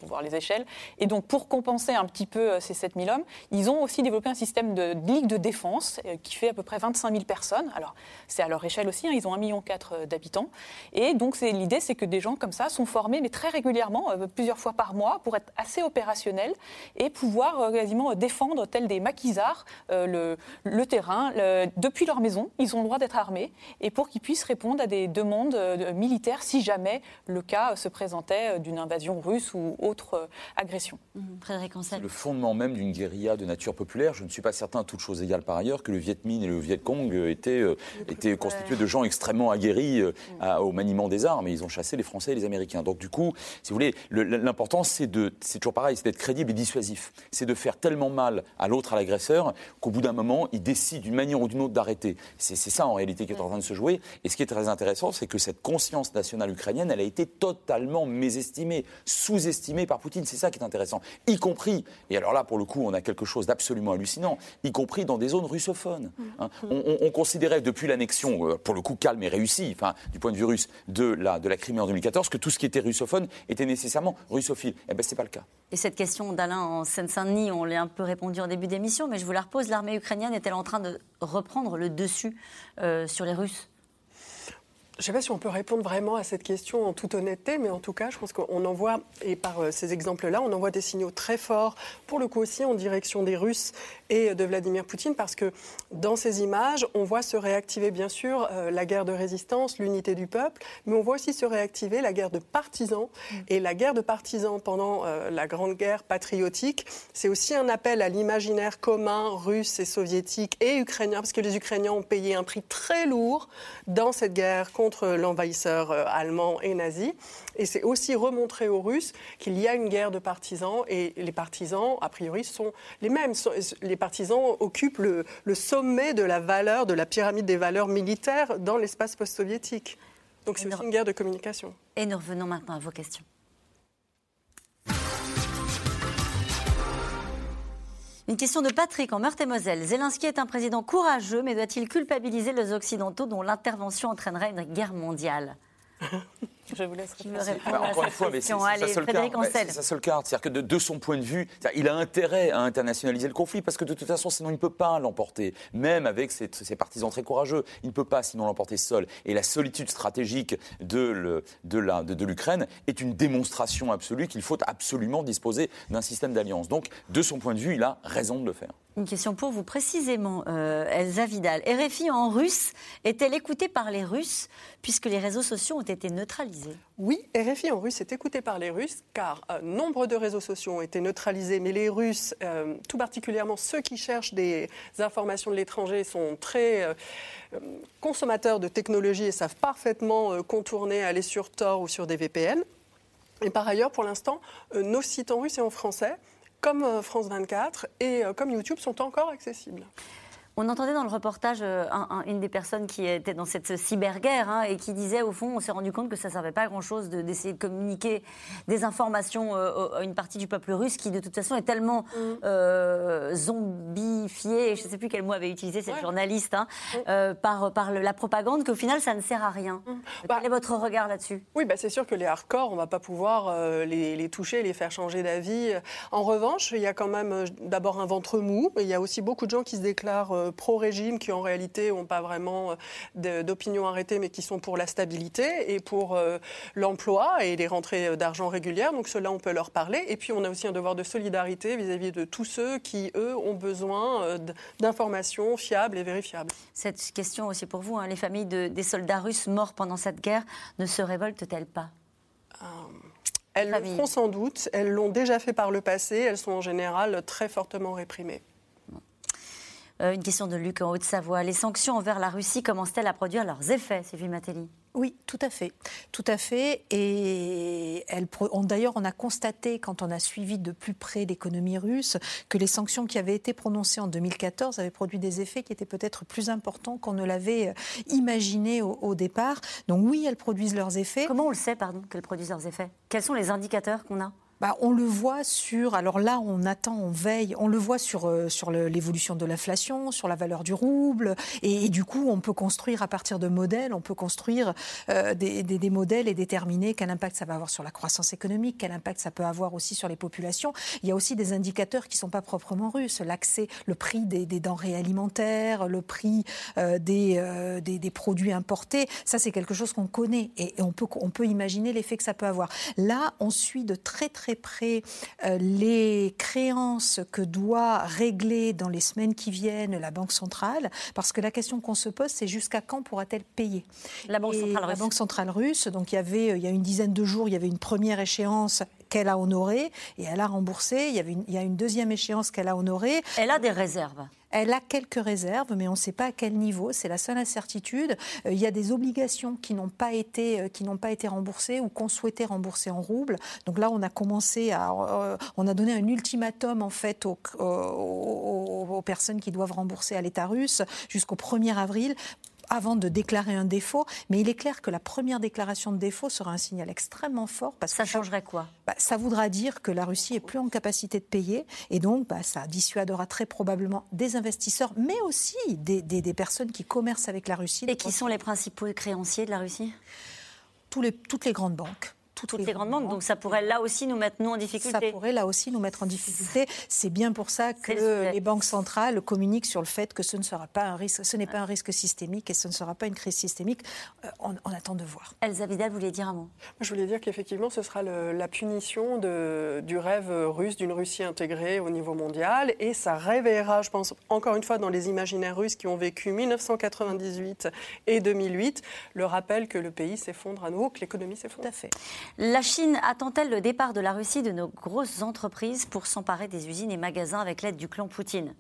voir les échelles. Et donc, pour compenser un petit peu euh, ces 7000 hommes, ils ont aussi développé un système de ligue de défense qui fait à peu près 25 000 personnes. Alors, c'est à leur échelle aussi. Hein. Ils ont 1,4 million d'habitants. Et donc, l'idée, c'est que des gens comme ça sont formés, mais très régulièrement, plusieurs fois par mois, pour être assez opérationnels et pouvoir quasiment défendre, tel des maquisards, le, terrain, depuis leur maison, ils ont le droit d'être armés et pour qu'ils puissent répondre à des demandes euh, militaires si jamais le cas se présentait d'une invasion russe ou autre agression. Mmh. Frédéric C'est le fondement même d'une guérilla de nature populaire. Je ne suis pas certain, toutes choses égales par ailleurs, que le Viet Minh et le Viet Cong étaient, étaient constitués de gens extrêmement aguerris au maniement des armes et ils ont chassé les Français et les Américains. Donc du coup, si vous voulez, l'important c'est de, c'est toujours pareil, c'est d'être crédible et dissuasif. C'est de faire tellement mal à l'autre, à l'agresseur, qu'au bout d'un moment, il décide d'une manière ou d'une autre d'arrêter. C'est ça en réalité qui est en train de se jouer. Et ce qui est très intéressant, c'est que cette conscience nationale ukrainienne, elle a été totalement mésestimée, sous-estimée par Poutine. C'est ça qui est intéressant. Y compris, et alors là, pour le coup, on a quelque chose d'absolument hallucinant, y compris dans des zones russophones. Hein. On, considérait depuis l'annexion, euh, pour le coup calme et réussie, enfin, du point de vue russe, de la, de la Crimée en 2014, que tout ce qui était russophone était nécessairement russophile. Eh bien, ce n'est pas le cas. Et cette question d'Alain en Seine-Saint-Denis, on l'a un peu répondu en début d'émission, mais je vous la repose. L'armée ukrainienne est-elle en train de reprendre le dessus euh, sur les Russes. Je ne sais pas si on peut répondre vraiment à cette question en toute honnêteté, mais en tout cas, je pense qu'on en voit, et par euh, ces exemples-là, on envoie des signaux très forts, pour le coup aussi en direction des Russes et de Vladimir Poutine, parce que dans ces images, on voit se réactiver bien sûr euh, la guerre de résistance, l'unité du peuple, mais on voit aussi se réactiver la guerre de partisans. Et la guerre de partisans pendant euh, la Grande Guerre patriotique, c'est aussi un appel à l'imaginaire commun russe et soviétique et ukrainien, parce que les Ukrainiens ont payé un prix très lourd dans cette guerre contre l'envahisseur euh, allemand et nazi. Et c'est aussi remontrer aux Russes qu'il y a une guerre de partisans et les partisans, a priori, sont les mêmes. Les partisans occupent le, sommet de la valeur, de la pyramide des valeurs militaires dans l'espace post-soviétique. Donc c'est aussi une guerre de communication. Et nous revenons maintenant à vos questions. Une question de Patrick en Meurthe-et-Moselle. Zelensky est un président courageux, mais doit-il culpabiliser les Occidentaux dont l'intervention entraînerait une guerre mondiale? Je vous laisse répondre. encore une fois, mais c'est sa seule carte. C'est sa seule carte. C'est-à-dire que de, son point de vue, il a intérêt à internationaliser le conflit parce que de toute façon, sinon, il ne peut pas l'emporter. Même avec ses, partisans très courageux, il ne peut pas sinon l'emporter seul. Et la solitude stratégique de l'Ukraine est une démonstration absolue qu'il faut absolument disposer d'un système d'alliance. Donc, de son point de vue, il a raison de le faire. Une question pour vous précisément, euh, Elsa Vidal. RFI en russe est-elle écoutée par les Russes puisque les réseaux sociaux ont été neutralisés? Oui, RFI en russe est écoutée par les Russes car euh, nombre de réseaux sociaux ont été neutralisés, mais les Russes, euh, tout particulièrement ceux qui cherchent des informations de l'étranger, sont très consommateurs de technologie et savent parfaitement contourner, aller sur Tor ou sur des VPN. Et par ailleurs, pour l'instant, nos sites en russe et en français comme euh, France 24 et euh, comme YouTube sont encore accessibles. On entendait dans le reportage euh, une des personnes qui était dans cette cyberguerre hein, et qui disait, au fond, on s'est rendu compte que ça ne servait pas à grand-chose d'essayer de, communiquer des informations euh, à une partie du peuple russe qui, de toute façon, est tellement mm. euh, zombifié, je ne sais plus quel mot avait utilisé cette journaliste, hein, mm. par, par la propagande, qu'au final, ça ne sert à rien. Mm. Quel bah est votre regard là-dessus? Oui, bah, c'est sûr que les hardcore, on ne va pas pouvoir les, les, toucher, les faire changer d'avis. En revanche, il y a quand même d'abord un ventre mou, il y a aussi beaucoup de gens qui se déclarent euh, pro-régime qui en réalité n'ont pas vraiment euh, d'opinion arrêtée mais qui sont pour la stabilité et pour euh, l'emploi et les rentrées d'argent régulières. Donc cela, on peut leur parler. Et puis on a aussi un devoir de solidarité vis-à-vis de tous ceux qui, eux, ont besoin d'informations fiables et vérifiables. Cette question aussi pour vous, hein. les familles des soldats russes morts pendant cette guerre ne se révoltent-elles pas? Elles le feront sans doute, elles l'ont déjà fait par le passé, elles sont en général très fortement réprimées. Euh, une question de Luc en Haute-Savoie. Les sanctions envers la Russie commencent-elles à produire leurs effets, Sylvie Matelli oui, tout à fait, tout à fait. Et d'ailleurs, on a constaté quand on a suivi de plus près l'économie russe que les sanctions qui avaient été prononcées en 2014 avaient produit des effets qui étaient peut-être plus importants qu'on ne l'avait euh, imaginé au, au, départ. Donc oui, elles produisent leurs effets. Comment on le sait, pardon, qu'elles produisent leurs effets? Quels sont les indicateurs qu'on a? Bah, on le voit sur, alors là on attend, on veille, on le voit sur, euh, sur l'évolution de l'inflation, sur la valeur du rouble, et, du coup on peut construire à partir de modèles, on peut construire euh, des, des, modèles et déterminer quel impact ça va avoir sur la croissance économique, quel impact ça peut avoir aussi sur les populations. Il y a aussi des indicateurs qui ne sont pas proprement russes, l'accès, le prix des, denrées alimentaires, le prix euh, des, des, produits importés, ça c'est quelque chose qu'on connaît et, et, on, peut, on peut imaginer l'effet que ça peut avoir. Là on suit de très très très près euh, les créances que doit régler dans les semaines qui viennent la Banque centrale, parce que la question qu'on se pose, c'est jusqu'à quand pourra-t-elle payer La Banque centrale la russe. Banque centrale russe, donc il y avait, il y a une dizaine de jours, il y avait une première échéance qu'elle a honorée et elle a remboursé. Il y, avait une, il y a une deuxième échéance qu'elle a honorée. Elle a des réserves. Elle a quelques réserves, mais on ne sait pas à quel niveau. C'est la seule incertitude. Euh, il y a des obligations qui n'ont pas été euh, qui n'ont pas été remboursées ou qu'on souhaitait rembourser en roubles. Donc là, on a commencé à, euh, on a donné un ultimatum en fait aux, aux, aux personnes qui doivent rembourser à l'État russe jusqu'au 1er avril avant de déclarer un défaut. Mais il est clair que la première déclaration de défaut sera un signal extrêmement fort. Parce ça que changerait quoi? Bah, Ça voudra dire que la Russie est plus en capacité de payer et donc bah, ça dissuadera très probablement des investisseurs, mais aussi des, des, des, personnes qui commercent avec la Russie. Et qui sont les principaux créanciers de la Russie? Tous les, Toutes les grandes banques toutes, les, grandes banques. Donc ça pourrait là aussi nous mettre nous en difficulté. Ça pourrait là aussi nous mettre en difficulté. C'est bien pour ça que les banques centrales communiquent sur le fait que ce ne sera pas un risque, ce n'est pas un risque systémique et ce ne sera pas une crise systémique. Euh, on, on, attend de voir. Elsa Vidal voulait dire un mot? Je voulais dire qu'effectivement ce sera le, la punition de, du rêve russe d'une Russie intégrée au niveau mondial et ça réveillera, je pense, encore une fois dans les imaginaires russes qui ont vécu 1998 et 2008, le rappel que le pays s'effondre à nouveau, que l'économie s'effondre. Tout à fait. La Chine attend-elle le départ de la Russie de nos grosses entreprises pour s'emparer des usines et magasins avec l'aide du clan Poutine?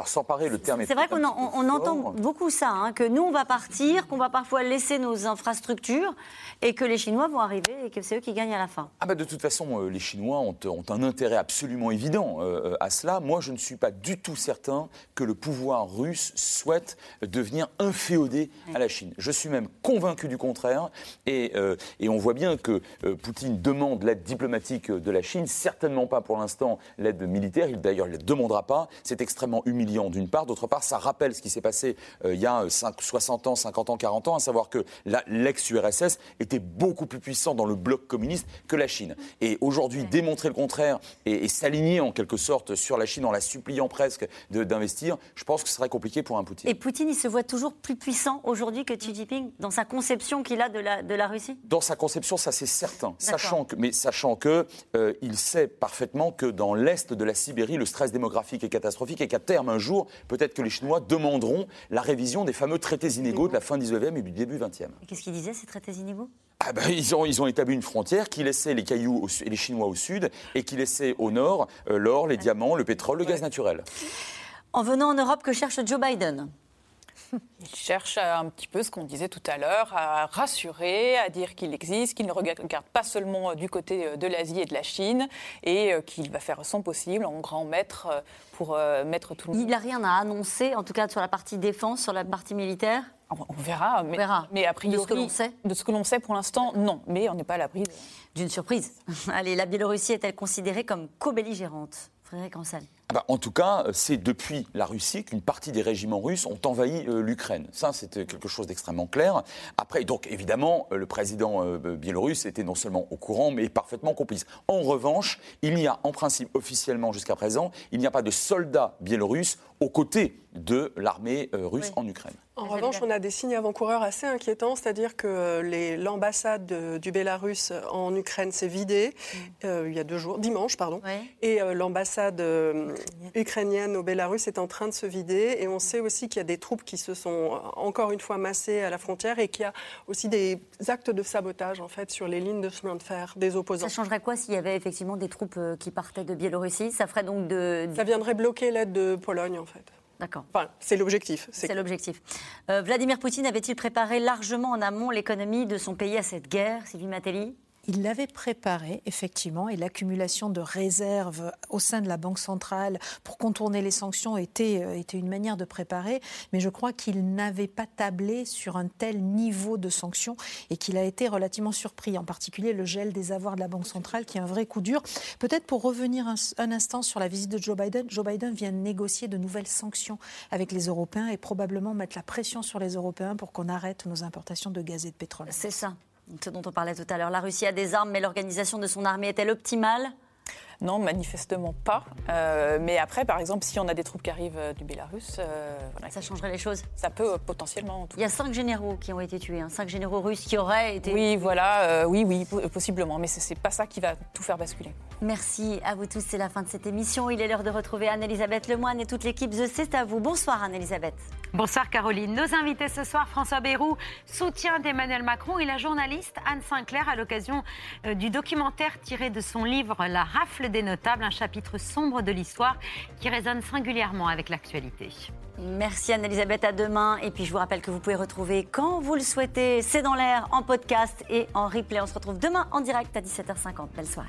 Alors s'emparer, le terme est. C'est vrai qu'on on, on entend beaucoup ça, hein, que nous on va partir, qu'on va parfois laisser nos infrastructures et que les Chinois vont arriver et que c'est eux qui gagnent à la fin. Ah bah de toute façon, euh, les Chinois ont, ont, un intérêt absolument évident euh, à cela. Moi, je ne suis pas du tout certain que le pouvoir russe souhaite devenir inféodé à la Chine. Je suis même convaincu du contraire. Et, euh, et on voit bien que euh, Poutine demande l'aide diplomatique de la Chine, certainement pas pour l'instant l'aide militaire. Il d'ailleurs ne la demandera pas. C'est extrêmement humiliant d'une part. D'autre part, ça rappelle ce qui s'est passé euh, il y a 5, 60 ans, 50 ans, 40 ans, à savoir que l'ex-URSS était beaucoup plus puissant dans le bloc communiste que la Chine. Et aujourd'hui, démontrer le contraire et, et s'aligner en quelque sorte sur la Chine en la suppliant presque d'investir, je pense que ce serait compliqué pour un Poutine. Et Poutine, il se voit toujours plus puissant aujourd'hui que Xi Jinping dans sa conception qu'il a de la, de la Russie? Dans sa conception, ça c'est certain. Sachant que, mais sachant que euh, il sait parfaitement que dans l'est de la Sibérie, le stress démographique est catastrophique et qu'à terme, un jour, peut-être que les Chinois demanderont la révision des fameux traités inégaux de la fin 19e et du début 20e. Qu'est-ce qu'ils disaient, ces traités inégaux? Ah ben, ils, ont, ils ont établi une frontière qui laissait les cailloux et les Chinois au sud et qui laissait au nord euh, l'or, les diamants, le pétrole, le gaz naturel. En venant en Europe, que cherche Joe Biden? Il cherche un petit peu ce qu'on disait tout à l'heure, à rassurer, à dire qu'il existe, qu'il ne regarde pas seulement du côté de l'Asie et de la Chine, et qu'il va faire son possible en grand maître pour mettre tout le monde. Il n'a rien à annoncer, en tout cas sur la partie défense, sur la partie militaire? On verra, mais, on verra. mais a priori, de ce que l'on sait, de ce que l'on sait pour l'instant, non. Mais on n'est pas à l'abri d'une surprise. Allez, la Biélorussie est-elle considérée comme co-belligérante? Frédéric Rancel. Ah bah, en tout cas, c'est depuis la Russie qu'une partie des régiments russes ont envahi euh, l'Ukraine. Ça, c'était quelque chose d'extrêmement clair. Après, donc évidemment, euh, le président euh, biélorusse était non seulement au courant, mais parfaitement complice. En revanche, il n'y a en principe officiellement jusqu'à présent, il n'y a pas de soldats biélorusses aux côtés de l'armée russe Oui. en Ukraine. En revanche, on a des signes avant-coureurs assez inquiétants, c'est-à-dire que l'ambassade de- du Bélarus en Ukraine s'est vidée euh, il y a deux jours, dimanche, pardon, Ouais. et euh, l'ambassade euh, ukrainienne au Bélarus est en train de se vider. Et on sait aussi qu'il y a des troupes qui se sont euh, encore une fois massées à la frontière et qu'il y a aussi des actes de sabotage en fait sur les lignes de chemin de fer des opposants. Ça changerait quoi s'il y avait effectivement des troupes euh, qui partaient de Biélorussie? Ça ferait donc de. Ça viendrait bloquer l'aide de Pologne en fait. D'accord. Enfin, c'est l'objectif. C'est l'objectif. Euh, Vladimir Poutine avait-il préparé largement en amont l'économie de son pays à cette guerre, Sylvie Matelli Il l'avait préparé, effectivement, et l'accumulation de réserves au sein de la Banque centrale pour contourner les sanctions était, euh, était une manière de préparer, mais je crois qu'il n'avait pas tablé sur un tel niveau de sanctions et qu'il a été relativement surpris, en particulier le gel des avoirs de la Banque centrale, qui est un vrai coup dur. Peut-être pour revenir un, un instant sur la visite de Joe Biden, Joe Biden vient de négocier de nouvelles sanctions avec les Européens et probablement mettre la pression sur les Européens pour qu'on arrête nos importations de gaz et de pétrole. C'est ça, ce dont on parlait tout à l'heure. La Russie a des armes, mais l'organisation de son armée est-elle optimale? Non, manifestement pas. Euh, mais après, par exemple, si on a des troupes qui arrivent du Bélarus, voilà, ça changerait les choses. Ça peut potentiellement. Il y a cinq généraux qui ont été tués, hein, cinq généraux russes qui auraient été. Oui, voilà, oui, oui, possiblement. Mais c'est pas ça qui va tout faire basculer. Merci à vous tous. C'est la fin de cette émission. Il est l'heure de retrouver Anne-Elisabeth Lemoine et toute l'équipe The C'est à vous. Bonsoir Anne-Elisabeth. Bonsoir Caroline. Nos invités ce soir, François Bayrou, soutien d'Emmanuel Macron et la journaliste Anne Sinclair à l'occasion euh, du documentaire tiré de son livre La rafle des notables, un chapitre sombre de l'histoire qui résonne singulièrement avec l'actualité. Merci Anne-Elisabeth, à demain. Et puis je vous rappelle que vous pouvez retrouver quand vous le souhaitez, c'est dans l'air, en podcast et en replay. On se retrouve demain en direct à 17h50. Belle soirée.